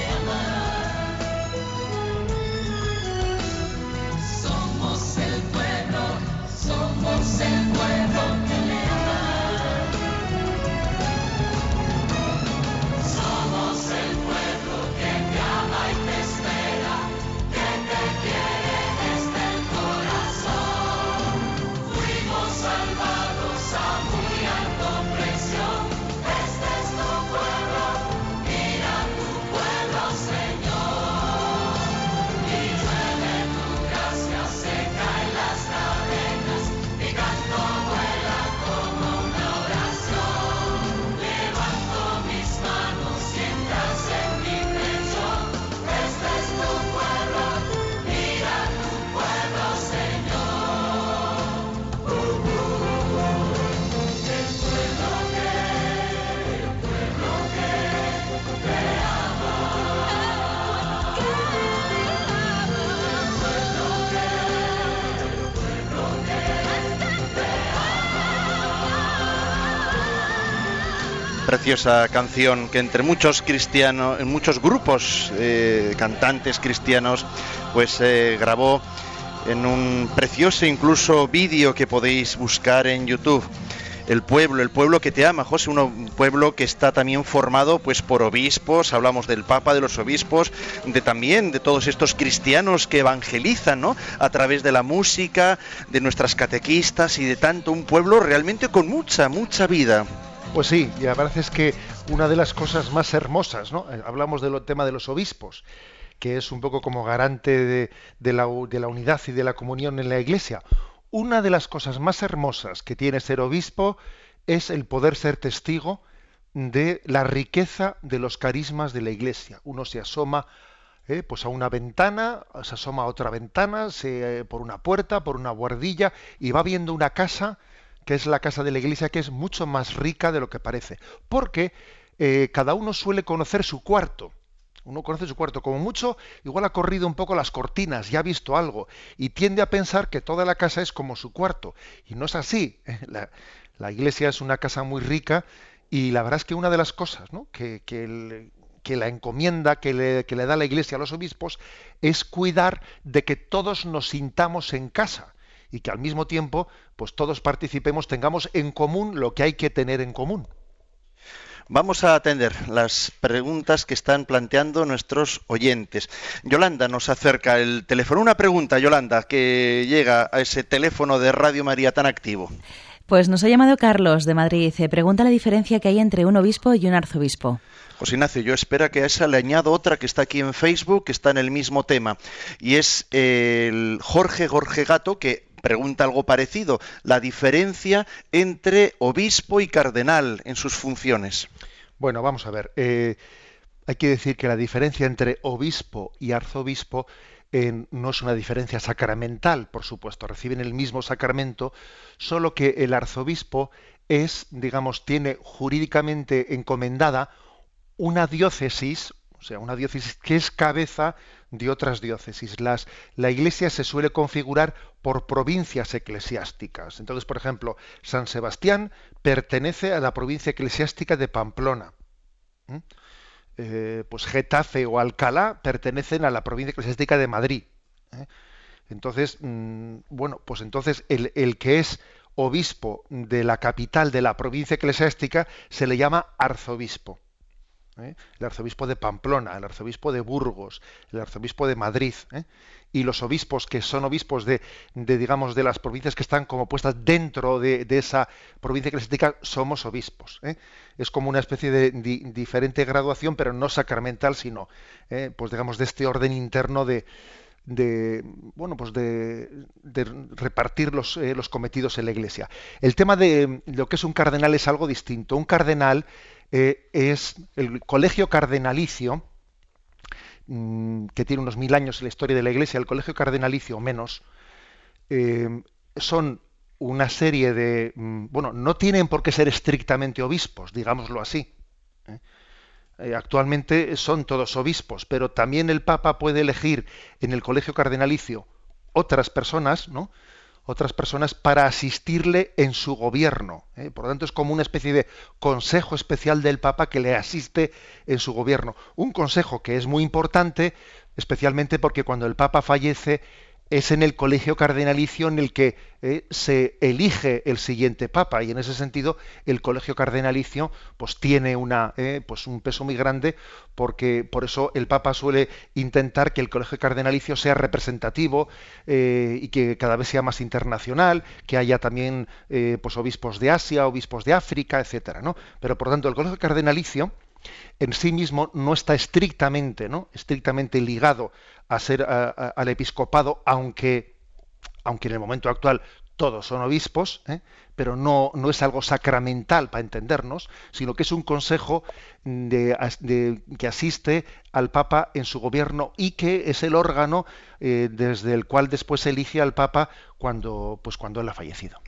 Preciosa canción que entre muchos cristianos, en muchos grupos eh, cantantes cristianos, pues eh, grabó en un precioso incluso vídeo que podéis buscar en YouTube. El pueblo, el pueblo que te ama, José, un pueblo que está también formado pues por obispos, hablamos del Papa, de los obispos, de también de todos estos cristianos que evangelizan, ¿no? A través de la música, de nuestras catequistas y de tanto un pueblo realmente con mucha, mucha vida. Pues sí, y la verdad es que una de las cosas más hermosas, ¿no? Eh, Hablamos del tema de los obispos, que es un poco como garante de, la unidad y de la comunión en la iglesia. Una de las cosas más hermosas que tiene ser obispo es el poder ser testigo de la riqueza de los carismas de la iglesia. Uno se asoma ¿eh? pues a una ventana, se asoma a otra ventana, se, eh, por una puerta, por una guardilla, y va viendo una casa, que es la casa de la iglesia, que es mucho más rica de lo que parece. Porque eh, cada uno suele conocer su cuarto. Uno conoce su cuarto, como mucho, igual ha corrido un poco las cortinas, ya ha visto algo, y tiende a pensar que toda la casa es como su cuarto. Y no es así. La, iglesia es una casa muy rica y la verdad es que una de las cosas ¿no? que, que, que, la encomienda que le, que le da la iglesia a los obispos es cuidar de que todos nos sintamos en casa y que al mismo tiempo pues todos participemos, tengamos en común lo que hay que tener en común. Vamos a atender las preguntas que están planteando nuestros oyentes. Yolanda nos acerca el teléfono. Una pregunta, Yolanda, que llega a ese teléfono de Radio María tan activo. Pues nos ha llamado Carlos de Madrid. Se pregunta la diferencia que hay entre un obispo y un arzobispo. José Ignacio, yo espero que a esa le añado otra que está aquí en Facebook, que está en el mismo tema, y es el Jorge Jorge Gato, que pregunta algo parecido, la diferencia entre obispo y cardenal en sus funciones. Bueno, vamos a ver. Eh, hay que decir que la diferencia entre obispo y arzobispo eh, no es una diferencia sacramental, por supuesto, reciben el mismo sacramento, solo que el arzobispo es, digamos, tiene jurídicamente encomendada una diócesis, o sea, una diócesis que es cabeza de otras diócesis. Las, la Iglesia se suele configurar por provincias eclesiásticas. Entonces, por ejemplo, San Sebastián pertenece a la provincia eclesiástica de Pamplona. ¿Mm? Eh, pues Getafe o Alcalá pertenecen a la provincia eclesiástica de Madrid. ¿eh? Entonces, mmm, bueno, pues entonces el, el que es obispo de la capital de la provincia eclesiástica se le llama arzobispo. ¿Eh? el arzobispo de Pamplona, el arzobispo de Burgos, el arzobispo de Madrid, ¿eh? y los obispos que son obispos de, de, digamos, de las provincias que están como puestas dentro de, de esa provincia eclesiástica, somos obispos. ¿eh? Es como una especie de di, diferente graduación, pero no sacramental, sino, pues digamos, de este orden interno de, de bueno pues de, de repartir los, los, cometidos en la iglesia. El tema de lo que es un cardenal es algo distinto. Un cardenal eh, es el colegio cardenalicio, mmm, que tiene unos mil años en la historia de la iglesia, el colegio cardenalicio o menos, eh, son una serie de, mmm, bueno, no tienen por qué ser estrictamente obispos, digámoslo así. Eh, actualmente son todos obispos, pero también el Papa puede elegir en el colegio cardenalicio otras personas, ¿no? Otras personas para asistirle en su gobierno. ¿eh? Por lo tanto, es como una especie de consejo especial del Papa que le asiste en su gobierno. Un consejo que es muy importante, especialmente porque cuando el Papa fallece, es en el colegio cardenalicio en el que eh, se elige el siguiente papa y en ese sentido el colegio cardenalicio pues tiene una eh, pues un peso muy grande porque por eso el papa suele intentar que el colegio cardenalicio sea representativo eh, y que cada vez sea más internacional que haya también pues obispos de Asia obispos de África etcétera no pero por tanto el colegio cardenalicio en sí mismo no está estrictamente, ¿no? estrictamente ligado a ser a, al episcopado, aunque, aunque en el momento actual todos son obispos, ¿eh? pero no, no, es algo sacramental para entendernos, sino que es un consejo de, de, que asiste al Papa en su gobierno y que es el órgano eh, desde el cual después se elige al Papa cuando, pues cuando él ha fallecido.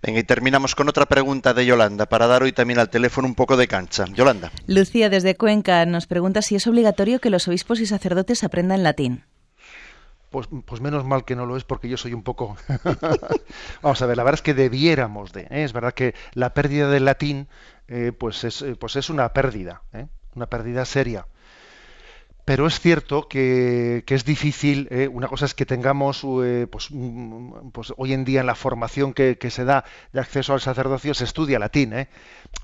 Venga, y terminamos con otra pregunta de Yolanda, para dar hoy también al teléfono un poco de cancha. Yolanda. Lucía, desde Cuenca, nos pregunta si es obligatorio que los obispos y sacerdotes aprendan latín. Pues, pues, menos mal que no lo es porque yo soy un poco... Vamos a ver, la verdad es que debiéramos de... ¿eh? Es verdad que la pérdida del latín eh, pues, es, pues es una pérdida, ¿eh? una pérdida seria. Pero es cierto que, que es difícil, ¿eh? una cosa es que tengamos, eh, pues, pues, hoy en día en la formación que, que, se da de acceso al sacerdocio se estudia latín, ¿eh?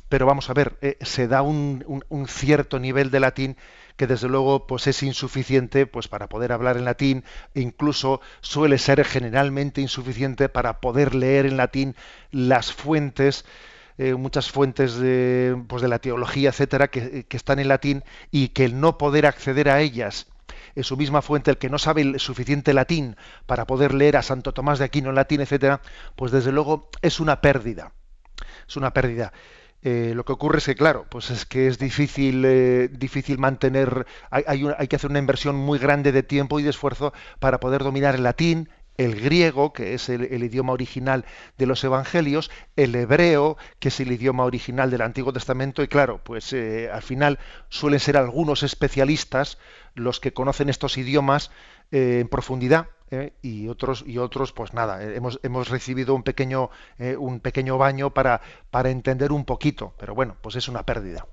pero vamos a ver, eh, se da un, un, cierto nivel de latín que desde luego pues es insuficiente pues para poder hablar en latín e incluso suele ser generalmente insuficiente para poder leer en latín las fuentes eh, muchas fuentes de, pues de la teología, etcétera, que, están en latín y que el no poder acceder a ellas en su misma fuente, el que no sabe el suficiente latín para poder leer a Santo Tomás de Aquino en latín, etcétera, pues desde luego es una pérdida. Es una pérdida. Eh, lo que ocurre es que, claro, pues es que es difícil, eh, difícil mantener, hay, hay hay que hacer una inversión muy grande de tiempo y de esfuerzo para poder dominar el latín, el griego, que es el, idioma original de los evangelios, el hebreo, que es el idioma original del Antiguo Testamento, y claro, pues eh, al final suelen ser algunos especialistas los que conocen estos idiomas en profundidad. Eh, y otros y otros pues nada eh, hemos, hemos recibido un pequeño eh, un pequeño baño para para entender un poquito pero bueno pues es una pérdida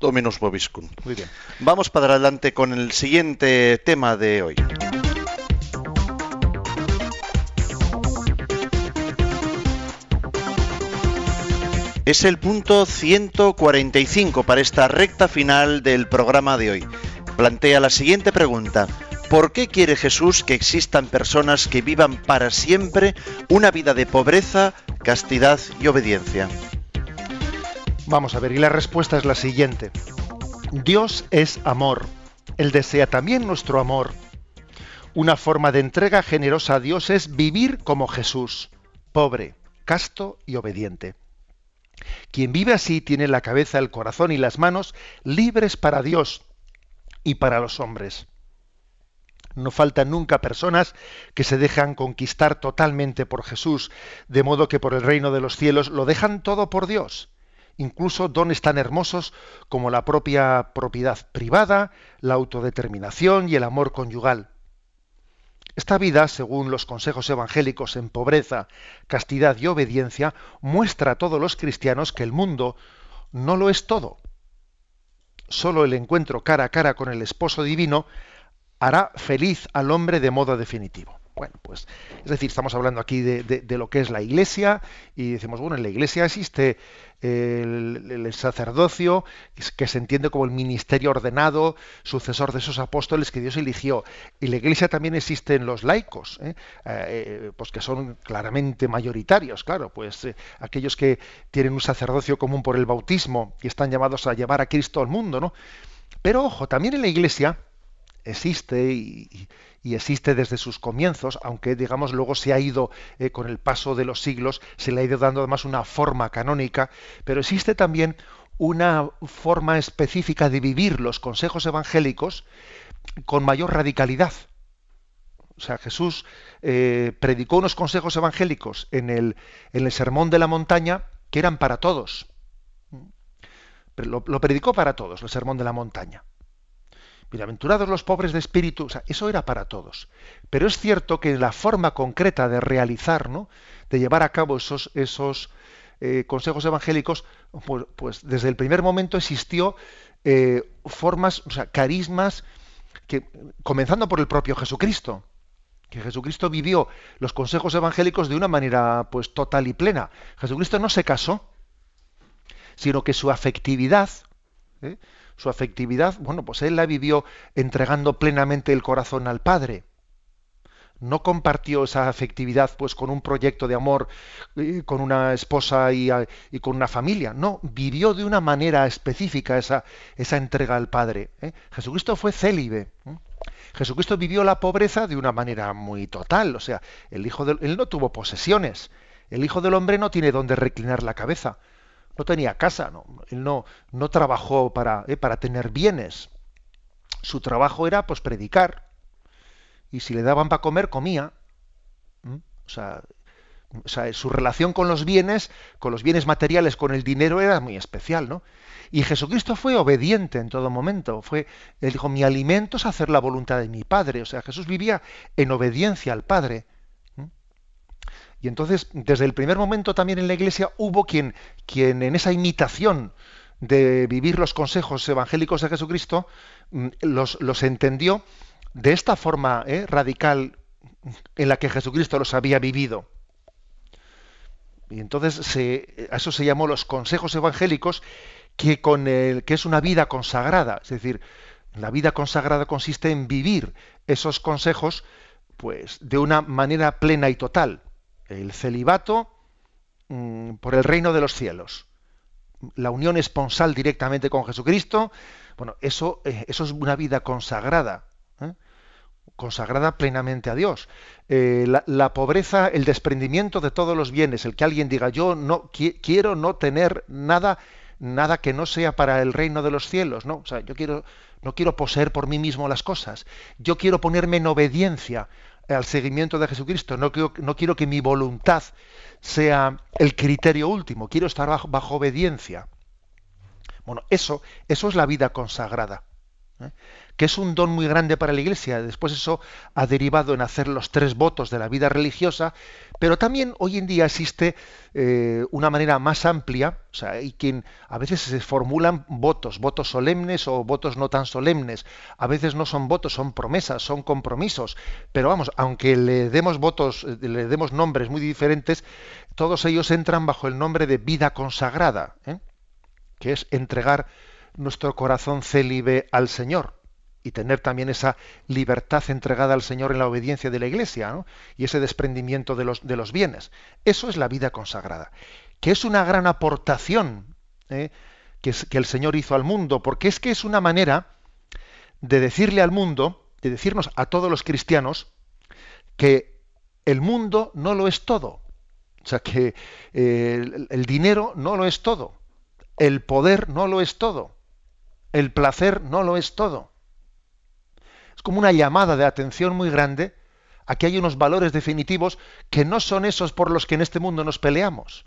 Dominus Vobiscum. muy bien Vamos para adelante con el siguiente tema de hoy. Es el punto 145 para esta recta final del programa de hoy. Plantea la siguiente pregunta. ¿Por qué quiere Jesús que existan personas que vivan para siempre una vida de pobreza, castidad y obediencia? Vamos a ver, y la respuesta es la siguiente. Dios es amor. Él desea también nuestro amor. Una forma de entrega generosa a Dios es vivir como Jesús, pobre, casto y obediente. Quien vive así tiene la cabeza, el corazón y las manos libres para Dios y para los hombres. No faltan nunca personas que se dejan conquistar totalmente por Jesús, de modo que por el reino de los cielos lo dejan todo por Dios, incluso dones tan hermosos como la propia propiedad privada, la autodeterminación y el amor conyugal. Esta vida, según los consejos evangélicos en pobreza, castidad y obediencia, muestra a todos los cristianos que el mundo no lo es todo. Solo el encuentro cara a cara con el esposo divino hará feliz al hombre de modo definitivo. Bueno, pues es decir, estamos hablando aquí de, lo que es la iglesia y decimos, bueno, en la iglesia existe el, sacerdocio, que se entiende como el ministerio ordenado, sucesor de esos apóstoles que Dios eligió. Y la iglesia también existen los laicos, ¿eh? Eh, pues que son claramente mayoritarios, claro, pues eh, aquellos que tienen un sacerdocio común por el bautismo y están llamados a llevar a Cristo al mundo, ¿no? Pero ojo, también en la iglesia existe y, existe desde sus comienzos, aunque digamos luego se ha ido eh, con el paso de los siglos, se le ha ido dando además una forma canónica, pero existe también una forma específica de vivir los consejos evangélicos con mayor radicalidad. O sea, Jesús eh, predicó unos consejos evangélicos en el, el Sermón de la Montaña que eran para todos. Lo predicó para todos, el Sermón de la Montaña. Bienaventurados los pobres de espíritu, o sea, eso era para todos. Pero es cierto que la forma concreta de realizar, ¿no? de llevar a cabo esos, esos eh, consejos evangélicos, pues, pues desde el primer momento existió eh, formas, o sea, carismas, que, comenzando por el propio Jesucristo, que Jesucristo vivió los consejos evangélicos de una manera pues total y plena. Jesucristo no se casó, sino que su afectividad, ¿eh? Su afectividad, bueno, pues él la vivió entregando plenamente el corazón al Padre. No compartió esa afectividad pues con un proyecto de amor con una esposa y, con una familia. No, vivió de una manera específica esa, esa entrega al Padre. ¿eh? Jesucristo fue célibe. ¿eh? Jesucristo vivió la pobreza de una manera muy total. O sea, el hijo del, él no tuvo posesiones. El Hijo del Hombre no tiene donde reclinar la cabeza. No tenía casa. No, él no, no trabajó para, eh, para tener bienes. Su trabajo era pues predicar. Y si le daban para comer, comía. ¿Mm? O sea, o sea, su relación con los bienes, con los bienes materiales, con el dinero era muy especial, ¿no? Y Jesucristo fue obediente en todo momento. Fue, él dijo, mi alimento es hacer la voluntad de mi Padre. O sea, Jesús vivía en obediencia al Padre. Y entonces, desde el primer momento también en la Iglesia hubo quien, quien en esa imitación de vivir los consejos evangélicos de Jesucristo, mm, los, los entendió de esta forma ¿eh? radical en la que Jesucristo los había vivido. Y entonces a eso se llamó los consejos evangélicos, que, con el, que es una vida consagrada. Es decir, la vida consagrada consiste en vivir esos consejos pues, de una manera plena y total. El celibato mm, por el reino de los cielos. La unión esponsal directamente con Jesucristo. Bueno, eso, eh, eso es una vida consagrada. ¿eh? consagrada plenamente a Dios. Eh, la, pobreza, el desprendimiento de todos los bienes, el que alguien diga yo no qui quiero no tener nada, nada que no sea para el reino de los cielos, ¿no? O sea, yo quiero, no quiero poseer por mí mismo las cosas. Yo quiero ponerme en obediencia al seguimiento de Jesucristo. No quiero, no quiero que mi voluntad sea el criterio último. Quiero estar bajo, bajo obediencia. Bueno, eso, eso es la vida consagrada. ¿eh? Que es un don muy grande para la Iglesia. Después eso ha derivado en hacer los tres votos de la vida religiosa, pero también hoy en día existe eh, una manera más amplia, o sea, hay quien a veces se formulan votos, votos solemnes o votos no tan solemnes. A veces no son votos, son promesas, son compromisos. Pero vamos, aunque le demos votos, eh, le demos nombres muy diferentes, todos ellos entran bajo el nombre de vida consagrada, ¿eh? que es entregar nuestro corazón célibe al Señor y tener también esa libertad entregada al Señor en la obediencia de la Iglesia ¿no? y ese desprendimiento de los, de los bienes. Eso es la vida consagrada, que es una gran aportación ¿eh? que, el Señor hizo al mundo, porque es que es una manera de decirle al mundo, de decirnos a todos los cristianos, que el mundo no lo es todo. O sea, que eh, el dinero no lo es todo. El poder no lo es todo. El placer no lo es todo como una llamada de atención muy grande a que hay unos valores definitivos que no son esos por los que en este mundo nos peleamos.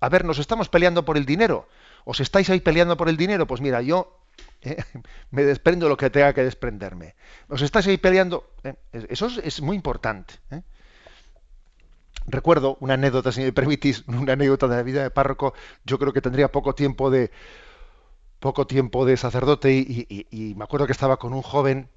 A ver, nos estamos peleando por el dinero. ¿Os estáis ahí peleando por el dinero? Pues mira, yo eh, me desprendo de lo que tenga que desprenderme. ¿Os estáis ahí peleando? Eh, eso es, muy importante. ¿eh? Recuerdo una anécdota, si me permitís, una anécdota de la vida de párroco. Yo creo que tendría poco tiempo de poco tiempo de sacerdote y me acuerdo que estaba con un joven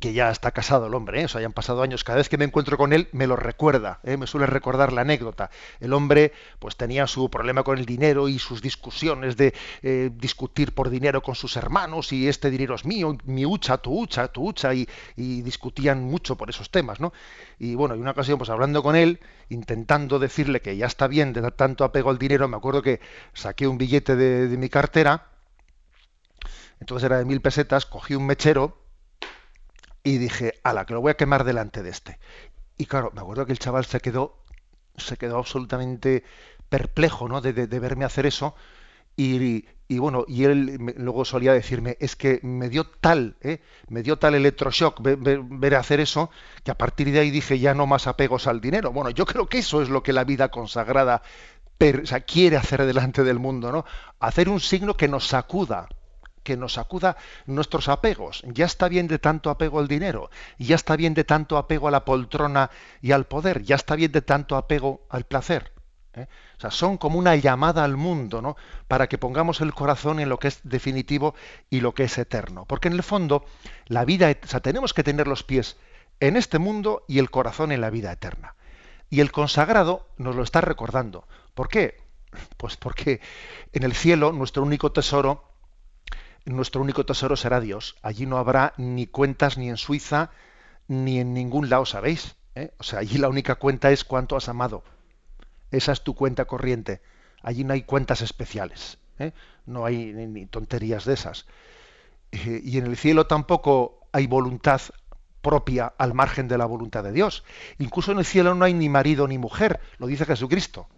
que ya está casado el hombre, ¿eh? o sea, han pasado años, cada vez que me encuentro con él me lo recuerda, ¿eh? me suele recordar la anécdota. El hombre pues tenía su problema con el dinero y sus discusiones de eh, discutir por dinero con sus hermanos y este dinero es mío, mi hucha, tu hucha, tu hucha, y, discutían mucho por esos temas, ¿no? Y bueno, y una ocasión pues hablando con él, intentando decirle que ya está bien de dar tanto apego al dinero, me acuerdo que saqué un billete de mi cartera, entonces era de mil pesetas, cogí un mechero, y dije, ala, que lo voy a quemar delante de este. Y claro, me acuerdo que el chaval se quedó, se quedó absolutamente perplejo, ¿no? De, verme hacer eso. Y, y, bueno, y él luego solía decirme, es que me dio tal, ¿eh? me dio tal electroshock ver, ver, hacer eso, que a partir de ahí dije, ya no más apegos al dinero. Bueno, yo creo que eso es lo que la vida consagrada quiere hacer delante del mundo, ¿no? Hacer un signo que nos sacuda, que nos sacuda nuestros apegos. Ya está bien de tanto apego al dinero, ya está bien de tanto apego a la poltrona y al poder, ya está bien de tanto apego al placer. ¿eh? O sea, son como una llamada al mundo, ¿no? Para que pongamos el corazón en lo que es definitivo y lo que es eterno. Porque en el fondo, la vida, o sea, tenemos que tener los pies en este mundo y el corazón en la vida eterna. Y el consagrado nos lo está recordando. ¿Por qué? Pues porque en el cielo nuestro único tesoro nuestro único tesoro será Dios. Allí no habrá ni cuentas ni en Suiza ni en ningún lado, ¿sabéis? ¿Eh? O sea, allí la única cuenta es cuánto has amado. Esa es tu cuenta corriente. Allí no hay cuentas especiales. ¿eh? No hay ni, tonterías de esas. Eh, y en el cielo tampoco hay voluntad propia al margen de la voluntad de Dios. Incluso en el cielo no hay ni marido ni mujer, lo dice Jesucristo.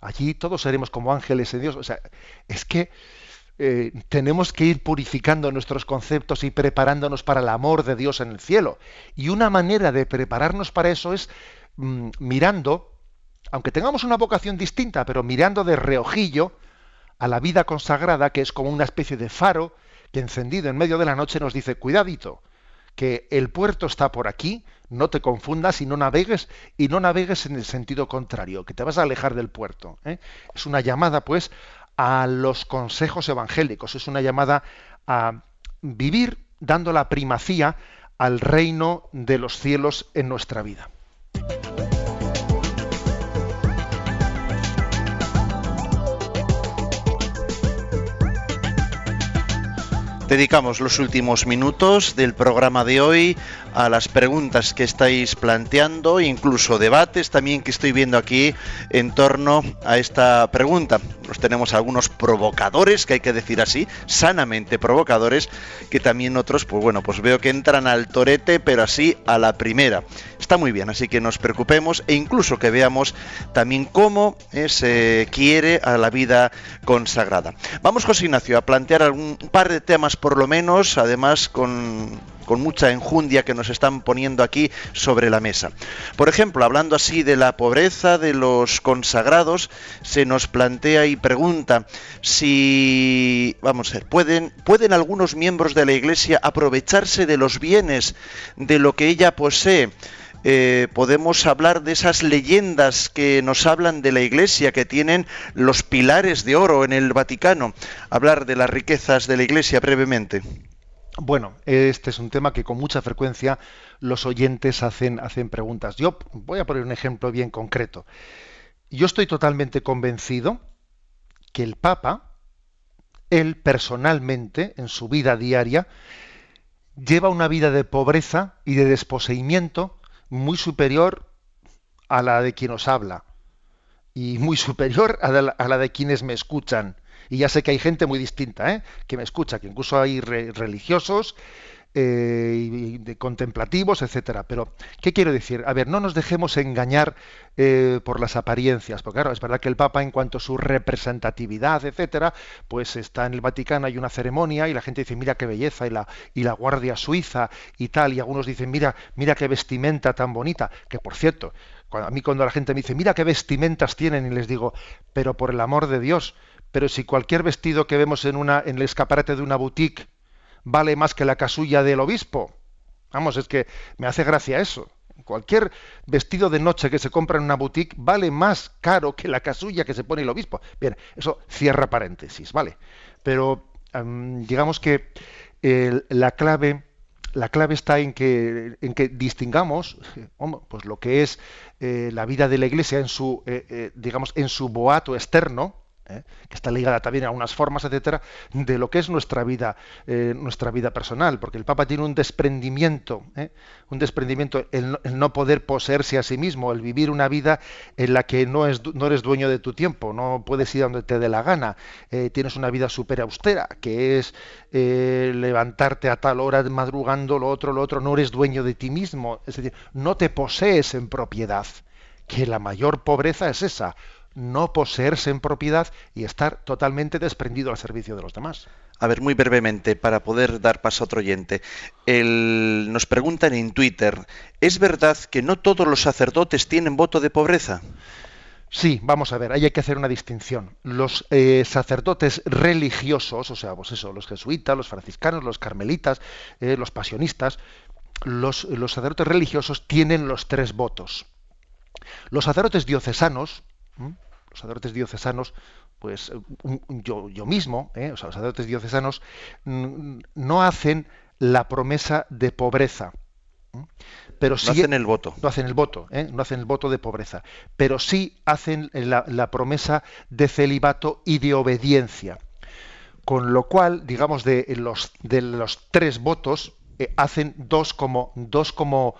Allí todos seremos como ángeles de Dios. O sea, es que eh, tenemos que ir purificando nuestros conceptos y preparándonos para el amor de Dios en el cielo. Y una manera de prepararnos para eso es mmm, mirando, aunque tengamos una vocación distinta, pero mirando de reojillo a la vida consagrada, que es como una especie de faro que encendido en medio de la noche nos dice, cuidadito, que el puerto está por aquí, no te confundas y no navegues y no navegues en el sentido contrario, que te vas a alejar del puerto. ¿eh? Es una llamada, pues, a los consejos evangélicos, es una llamada a vivir dando la primacía al reino de los cielos en nuestra vida. Dedicamos los últimos minutos del programa de hoy a las preguntas que estáis planteando, incluso debates también que estoy viendo aquí en torno a esta pregunta. Los tenemos algunos provocadores, que hay que decir así, sanamente provocadores, que también otros, pues bueno, pues veo que entran al torete, pero así a la primera. Está muy bien, así que nos preocupemos e incluso que veamos también cómo eh, se quiere a la vida consagrada. Vamos, José Ignacio, a plantear algún, par de temas por lo menos, además con, con mucha enjundia que nos están poniendo aquí sobre la mesa. Por ejemplo, hablando así de la pobreza de los consagrados, se nos plantea y pregunta si, vamos a ver, ¿pueden, ¿pueden algunos miembros de la Iglesia aprovecharse de los bienes de lo que ella posee? Eh, podemos hablar de esas leyendas que nos hablan de la Iglesia, que tienen los pilares de oro en el Vaticano. Hablar de las riquezas de la Iglesia brevemente. Bueno, este es un tema que con mucha frecuencia los oyentes hacen, hacen preguntas. Yo voy a poner un ejemplo bien concreto. Yo estoy totalmente convencido que el Papa, él personalmente, en su vida diaria, lleva una vida de pobreza y de desposeimiento muy superior a la de quien os habla y muy superior a la, a la de quienes me escuchan. Y ya sé que hay gente muy distinta ¿eh? que me escucha, que incluso hay re religiosos eh, y contemplativos, etcétera. Pero, ¿qué quiero decir? A ver, no nos dejemos engañar eh, por las apariencias, porque claro, es verdad que el Papa, en cuanto a su representatividad, etcétera, pues está en el Vaticano, hay una ceremonia y la gente dice, mira qué belleza, y la, y la Guardia Suiza y tal, y algunos dicen, mira, mira qué vestimenta tan bonita, que por cierto, a mí cuando la gente me dice, mira qué vestimentas tienen, y les digo, pero por el amor de Dios, pero si cualquier vestido que vemos en, una, en el escaparate de una boutique vale más que la casulla del obispo. Vamos, es que me hace gracia eso. Cualquier vestido de noche que se compra en una boutique vale más caro que la casulla que se pone el obispo. Bien, eso cierra paréntesis, ¿vale? Pero digamos que la clave la clave está en que, en distingamos pues lo que es eh, la vida de la Iglesia en su, eh, eh, digamos, en su boato externo, ¿eh? que está ligada también a unas formas, etcétera, de lo que es nuestra vida, eh, nuestra vida personal, porque el Papa tiene un desprendimiento, ¿eh? un desprendimiento, el, no poder poseerse a sí mismo, el vivir una vida en la que no, es, no eres dueño de tu tiempo, no puedes ir donde te dé la gana, tienes una vida súper austera, que es levantarte a tal hora madrugando, lo otro, lo otro, no eres dueño de ti mismo, es decir, no te posees en propiedad, que la mayor pobreza es esa, no poseerse en propiedad y estar totalmente desprendido al servicio de los demás. A ver, muy brevemente, para poder dar paso a otro oyente. El, nos preguntan en Twitter, ¿es verdad que no todos los sacerdotes tienen voto de pobreza? Sí, vamos a ver, ahí hay que hacer una distinción. Los eh, sacerdotes religiosos, o sea, pues eso, los jesuitas, los franciscanos, los carmelitas, eh, los pasionistas, los, los sacerdotes religiosos tienen los tres votos. Los sacerdotes diocesanos, los sacerdotes diocesanos, pues yo, yo mismo, ¿eh? o sea, los sacerdotes diocesanos, no hacen la promesa de pobreza. Pero sí, no hacen el voto. No hacen el voto, ¿eh? no hacen el voto de pobreza. Pero sí hacen la, la, promesa de celibato y de obediencia. Con lo cual, digamos, de los, de los tres votos, eh, hacen dos como, dos como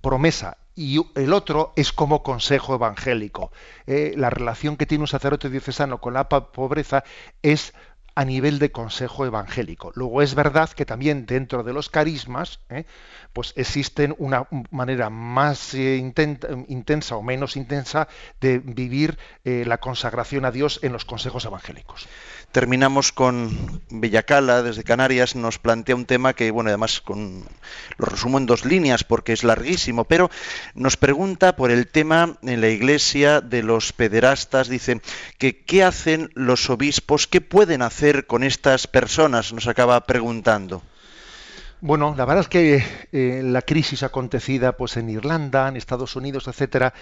promesa y el otro es como consejo evangélico. Eh, la relación que tiene un sacerdote diocesano con la pobreza es a nivel de consejo evangélico. Luego es verdad que también dentro de los carismas, eh, pues existen una manera más eh, intensa o menos intensa de vivir la consagración a Dios en los consejos evangélicos. Terminamos con Bellacala, desde Canarias, nos plantea un tema que, bueno, además con, lo resumo en dos líneas porque es larguísimo, pero nos pregunta por el tema en la iglesia de los pederastas, dice que qué hacen los obispos, qué pueden hacer con estas personas, nos acaba preguntando. Bueno, la verdad es que eh, la crisis acontecida pues en Irlanda, en Estados Unidos, etcétera,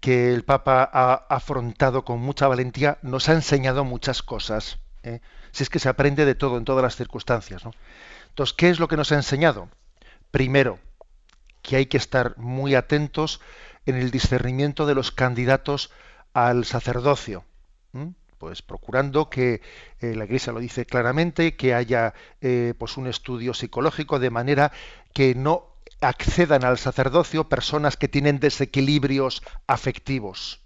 que el Papa ha afrontado con mucha valentía, nos ha enseñado muchas cosas. ¿Eh? Si es que se aprende de todo en todas las circunstancias. ¿no? Entonces, ¿qué es lo que nos ha enseñado? Primero, que hay que estar muy atentos en el discernimiento de los candidatos al sacerdocio. pues procurando que eh, la Iglesia lo dice claramente, que haya eh, pues un estudio psicológico de manera que no accedan al sacerdocio personas que tienen desequilibrios afectivos.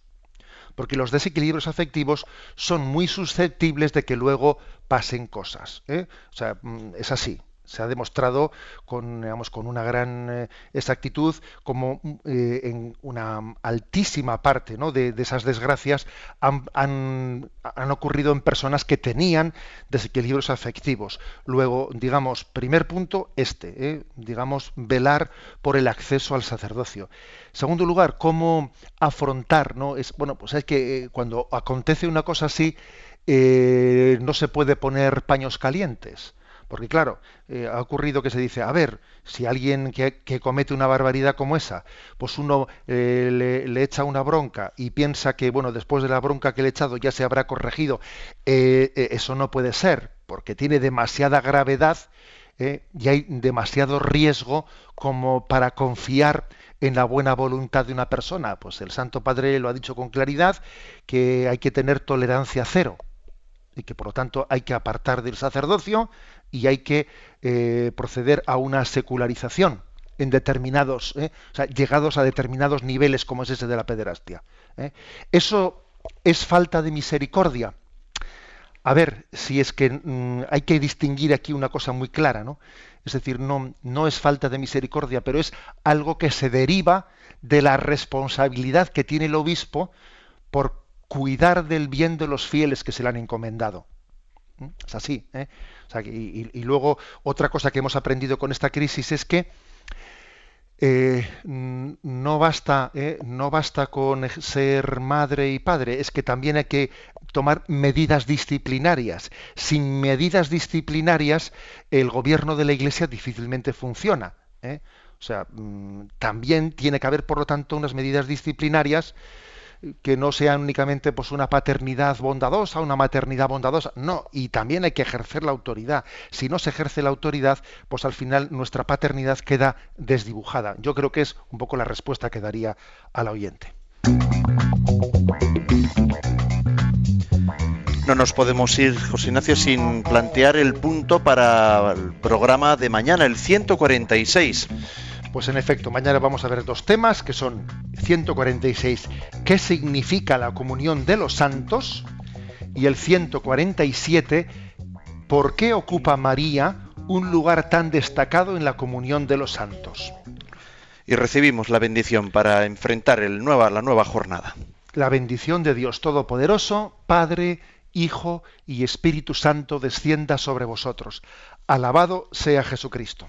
Porque los desequilibrios afectivos son muy susceptibles de que luego pasen cosas. ¿eh? O sea, mm, es así se ha demostrado con, digamos, con una gran eh, exactitud como eh, en una altísima parte ¿no? de, esas desgracias han, han, han, ocurrido en personas que tenían desequilibrios afectivos. Luego, digamos, primer punto, este, ¿eh? digamos, velar por el acceso al sacerdocio. Segundo lugar, cómo afrontar, ¿no? Es, bueno, pues es que cuando acontece una cosa así, no se puede poner paños calientes porque claro, eh, ha ocurrido que se dice, a ver, si alguien que, comete una barbaridad como esa, pues uno eh, le, echa una bronca y piensa que, bueno, después de la bronca que le he echado ya se habrá corregido, eh, eso no puede ser, porque tiene demasiada gravedad y hay demasiado riesgo como para confiar en la buena voluntad de una persona. Pues el Santo Padre lo ha dicho con claridad, que hay que tener tolerancia cero y que por lo tanto hay que apartar del sacerdocio y hay que eh, proceder a una secularización en determinados, eh, o sea, llegados a determinados niveles como es ese de la pederastia. Eh. Eso es falta de misericordia. A ver, si es que mm, hay que distinguir aquí una cosa muy clara, ¿no? Es decir, no, no es falta de misericordia, pero es algo que se deriva de la responsabilidad que tiene el obispo por cuidar del bien de los fieles que se le han encomendado. Es así. ¿eh? Y, luego otra cosa que hemos aprendido con esta crisis es que eh, no basta ¿eh? no basta con ser madre y padre, es que también hay que tomar medidas disciplinarias. Sin medidas disciplinarias, el gobierno de la Iglesia difícilmente funciona. O sea, mm, también tiene que haber, por lo tanto, unas medidas disciplinarias que no sean únicamente pues una paternidad bondadosa, una maternidad bondadosa, no, y también hay que ejercer la autoridad. Si no se ejerce la autoridad, pues al final nuestra paternidad queda desdibujada. Yo creo que es un poco la respuesta que daría al oyente. No nos podemos ir, José Ignacio, sin plantear el punto para el programa de mañana, el 146. Pues en efecto, mañana vamos a ver dos temas que son 146, ¿qué significa la comunión de los santos? Y el 147, ¿por qué ocupa María un lugar tan destacado en la comunión de los santos? Y recibimos la bendición para enfrentar el nueva, la nueva jornada. La bendición de Dios Todopoderoso, Padre, Hijo y Espíritu Santo descienda sobre vosotros. Alabado sea Jesucristo.